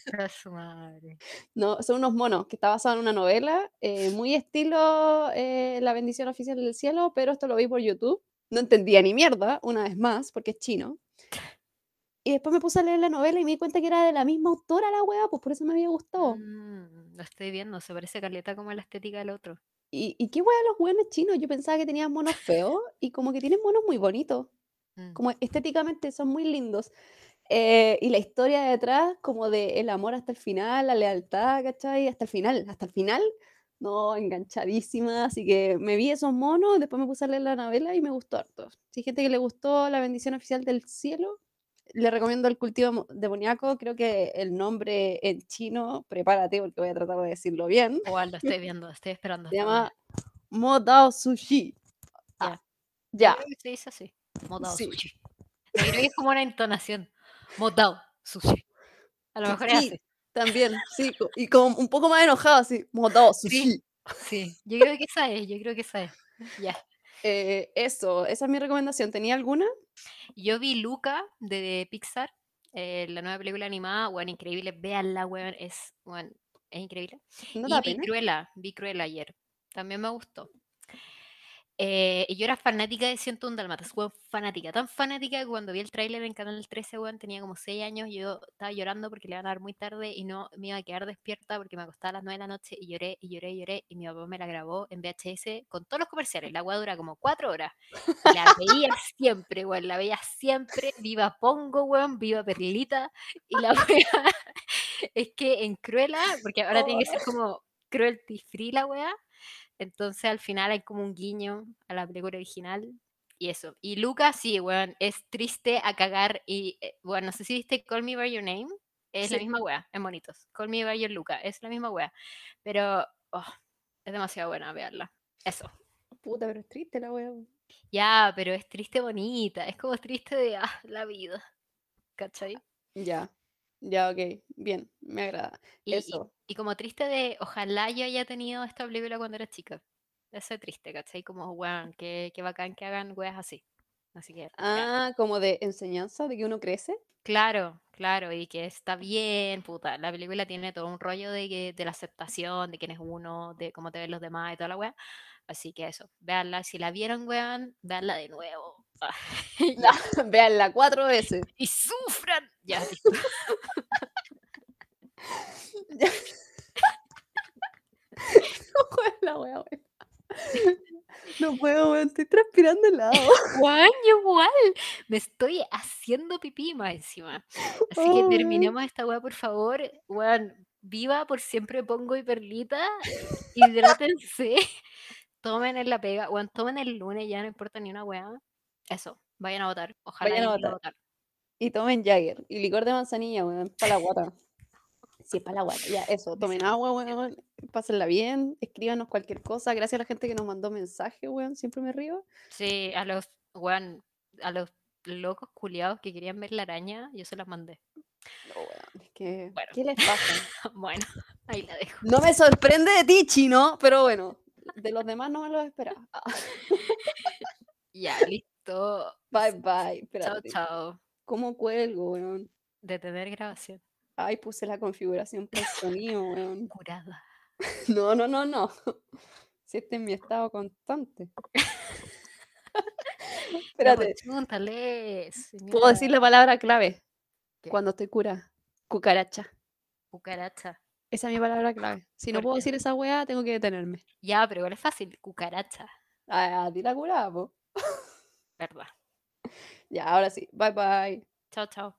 madre. no, son unos monos que está basado en una novela, eh, muy estilo eh, La bendición oficial del cielo, pero esto lo vi por YouTube. No entendía ni mierda, una vez más, porque es chino. Y después me puse a leer la novela y me di cuenta que era de la misma autora la weá, pues por eso me había gustado. Mm, lo estoy viendo, se parece caleta como la estética del otro. Y, y qué weá los weones chinos, yo pensaba que tenían monos feos y como que tienen monos muy bonitos. Mm. como estéticamente son muy lindos. Eh, y la historia detrás, como de el amor hasta el final, la lealtad, ¿cachai? Hasta el final, hasta el final, no, enganchadísima. Así que me vi esos monos, después me puse a leer la novela y me gustó harto. Si hay gente que le gustó La bendición oficial del cielo, le recomiendo el cultivo mo- demoníaco. Creo que el nombre en chino, prepárate porque voy a tratar de decirlo bien, Igual lo estoy viendo, estoy esperando. se llama weá. Mo Dao Sushi. Ah, ya, que se dice así. Modao sí. sushi. Creo que es como una entonación. Modao sushi. A lo mejor es Sí, así. también, sí, y como un poco más enojado, así, Mo Dao Sushi. Sí, yo creo que esa es, yo creo que esa es. Ya. Eh, eso, esa es mi recomendación. ¿Tenía alguna? Yo vi Luca de Pixar, eh, la nueva película animada, weón, increíble, véanla, weón, es, weón, es increíble. ¿No Y vi pena? Cruella, vi Cruella ayer, también me gustó. Eh, y yo era fanática de 101 Dálmatas, weón, fanática, tan fanática que cuando vi el tráiler en Canal 13, weón, tenía como 6 años, yo estaba llorando porque le iban a dar muy tarde y no me iba a quedar despierta porque me acostaba a las 9 de la noche y lloré y lloré y lloré y mi papá me la grabó en VHS con todos los comerciales, la weá dura como 4 horas. y La veía siempre, weón, la veía siempre, viva Pongo, weón, viva Perlita y la weá es que en Cruella, porque ahora tiene que ser como cruelty free la weá, entonces al final hay como un guiño a la película original y eso. Y Luca, sí, weón, es triste a cagar y, eh, bueno, no sé si viste Call Me By Your Name, es la misma wea, en bonitos. Call Me By Your Luca, es la misma wea, pero oh, es demasiado buena verla. Eso. Puta, pero es triste la wea. Ya, pero es triste bonita, es como triste de ah, la vida. ¿Cachai? Ya, ya, ok, bien, me agrada. Y, y- Eso, y como triste de ojalá yo haya tenido esta película cuando era chica. Ese triste, ¿cachai? Como, weón, qué, qué bacán que hagan weas así. Así que, ah, como de enseñanza, de que uno crece. Claro, claro, y que está bien, puta. La película tiene todo un rollo de, que, de la aceptación, de quién es uno, de cómo te ven los demás y toda la wea. Así que eso, véanla. Si la vieron, weón, véanla de nuevo. Ah, ya. Veanla cuatro veces. Y sufran. Ya, listo. Joder, la wea, wea. No puedo, weón, estoy transpirando helado. Juan, yo igual. Me estoy haciendo pipí más encima. Así que terminemos esta weá, por favor. Weón, viva por siempre pongo y perlita. Hidrátense. Tomen en la pega. Weón, tomen el lunes, ya no importa ni una weá. Eso, vayan a votar. Ojalá Vayan a votar. Y tomen Jagger. Y licor de manzanilla, weón, para la guata. Sí, para la guata. Ya, eso. Tomen agua, weón. Pásenla bien. Escríbanos cualquier cosa. Gracias a la gente que nos mandó mensaje, weón. Siempre me río. Sí, a los, weón, a los locos culiados que querían ver la araña, yo se las mandé. No, weón, es que. Bueno. ¿Qué les pasa? Bueno, ahí la dejo. No me sorprende de ti, chino, pero bueno. De los demás no me lo esperaba. Ya, listo. Bye, bye. Chao, Espérate. chao. ¿Cómo cuelgo, weón? Detener grabación. Ay, puse la configuración para el sonido, weón. Curada. No, no, no, no. Si este es mi estado constante. Espérate, Pregúntale, puedo decir la palabra clave ¿Qué? cuando estoy cura. Cucaracha. Cucaracha. Esa es mi palabra clave. Si no ¿Por puedo qué? decir esa weá, tengo que detenerme. Ya, pero igual es fácil. Cucaracha. Ah, a ti la curada, po. ¿Verdad? Ya, ahora sí. Bye bye. Chao, chao.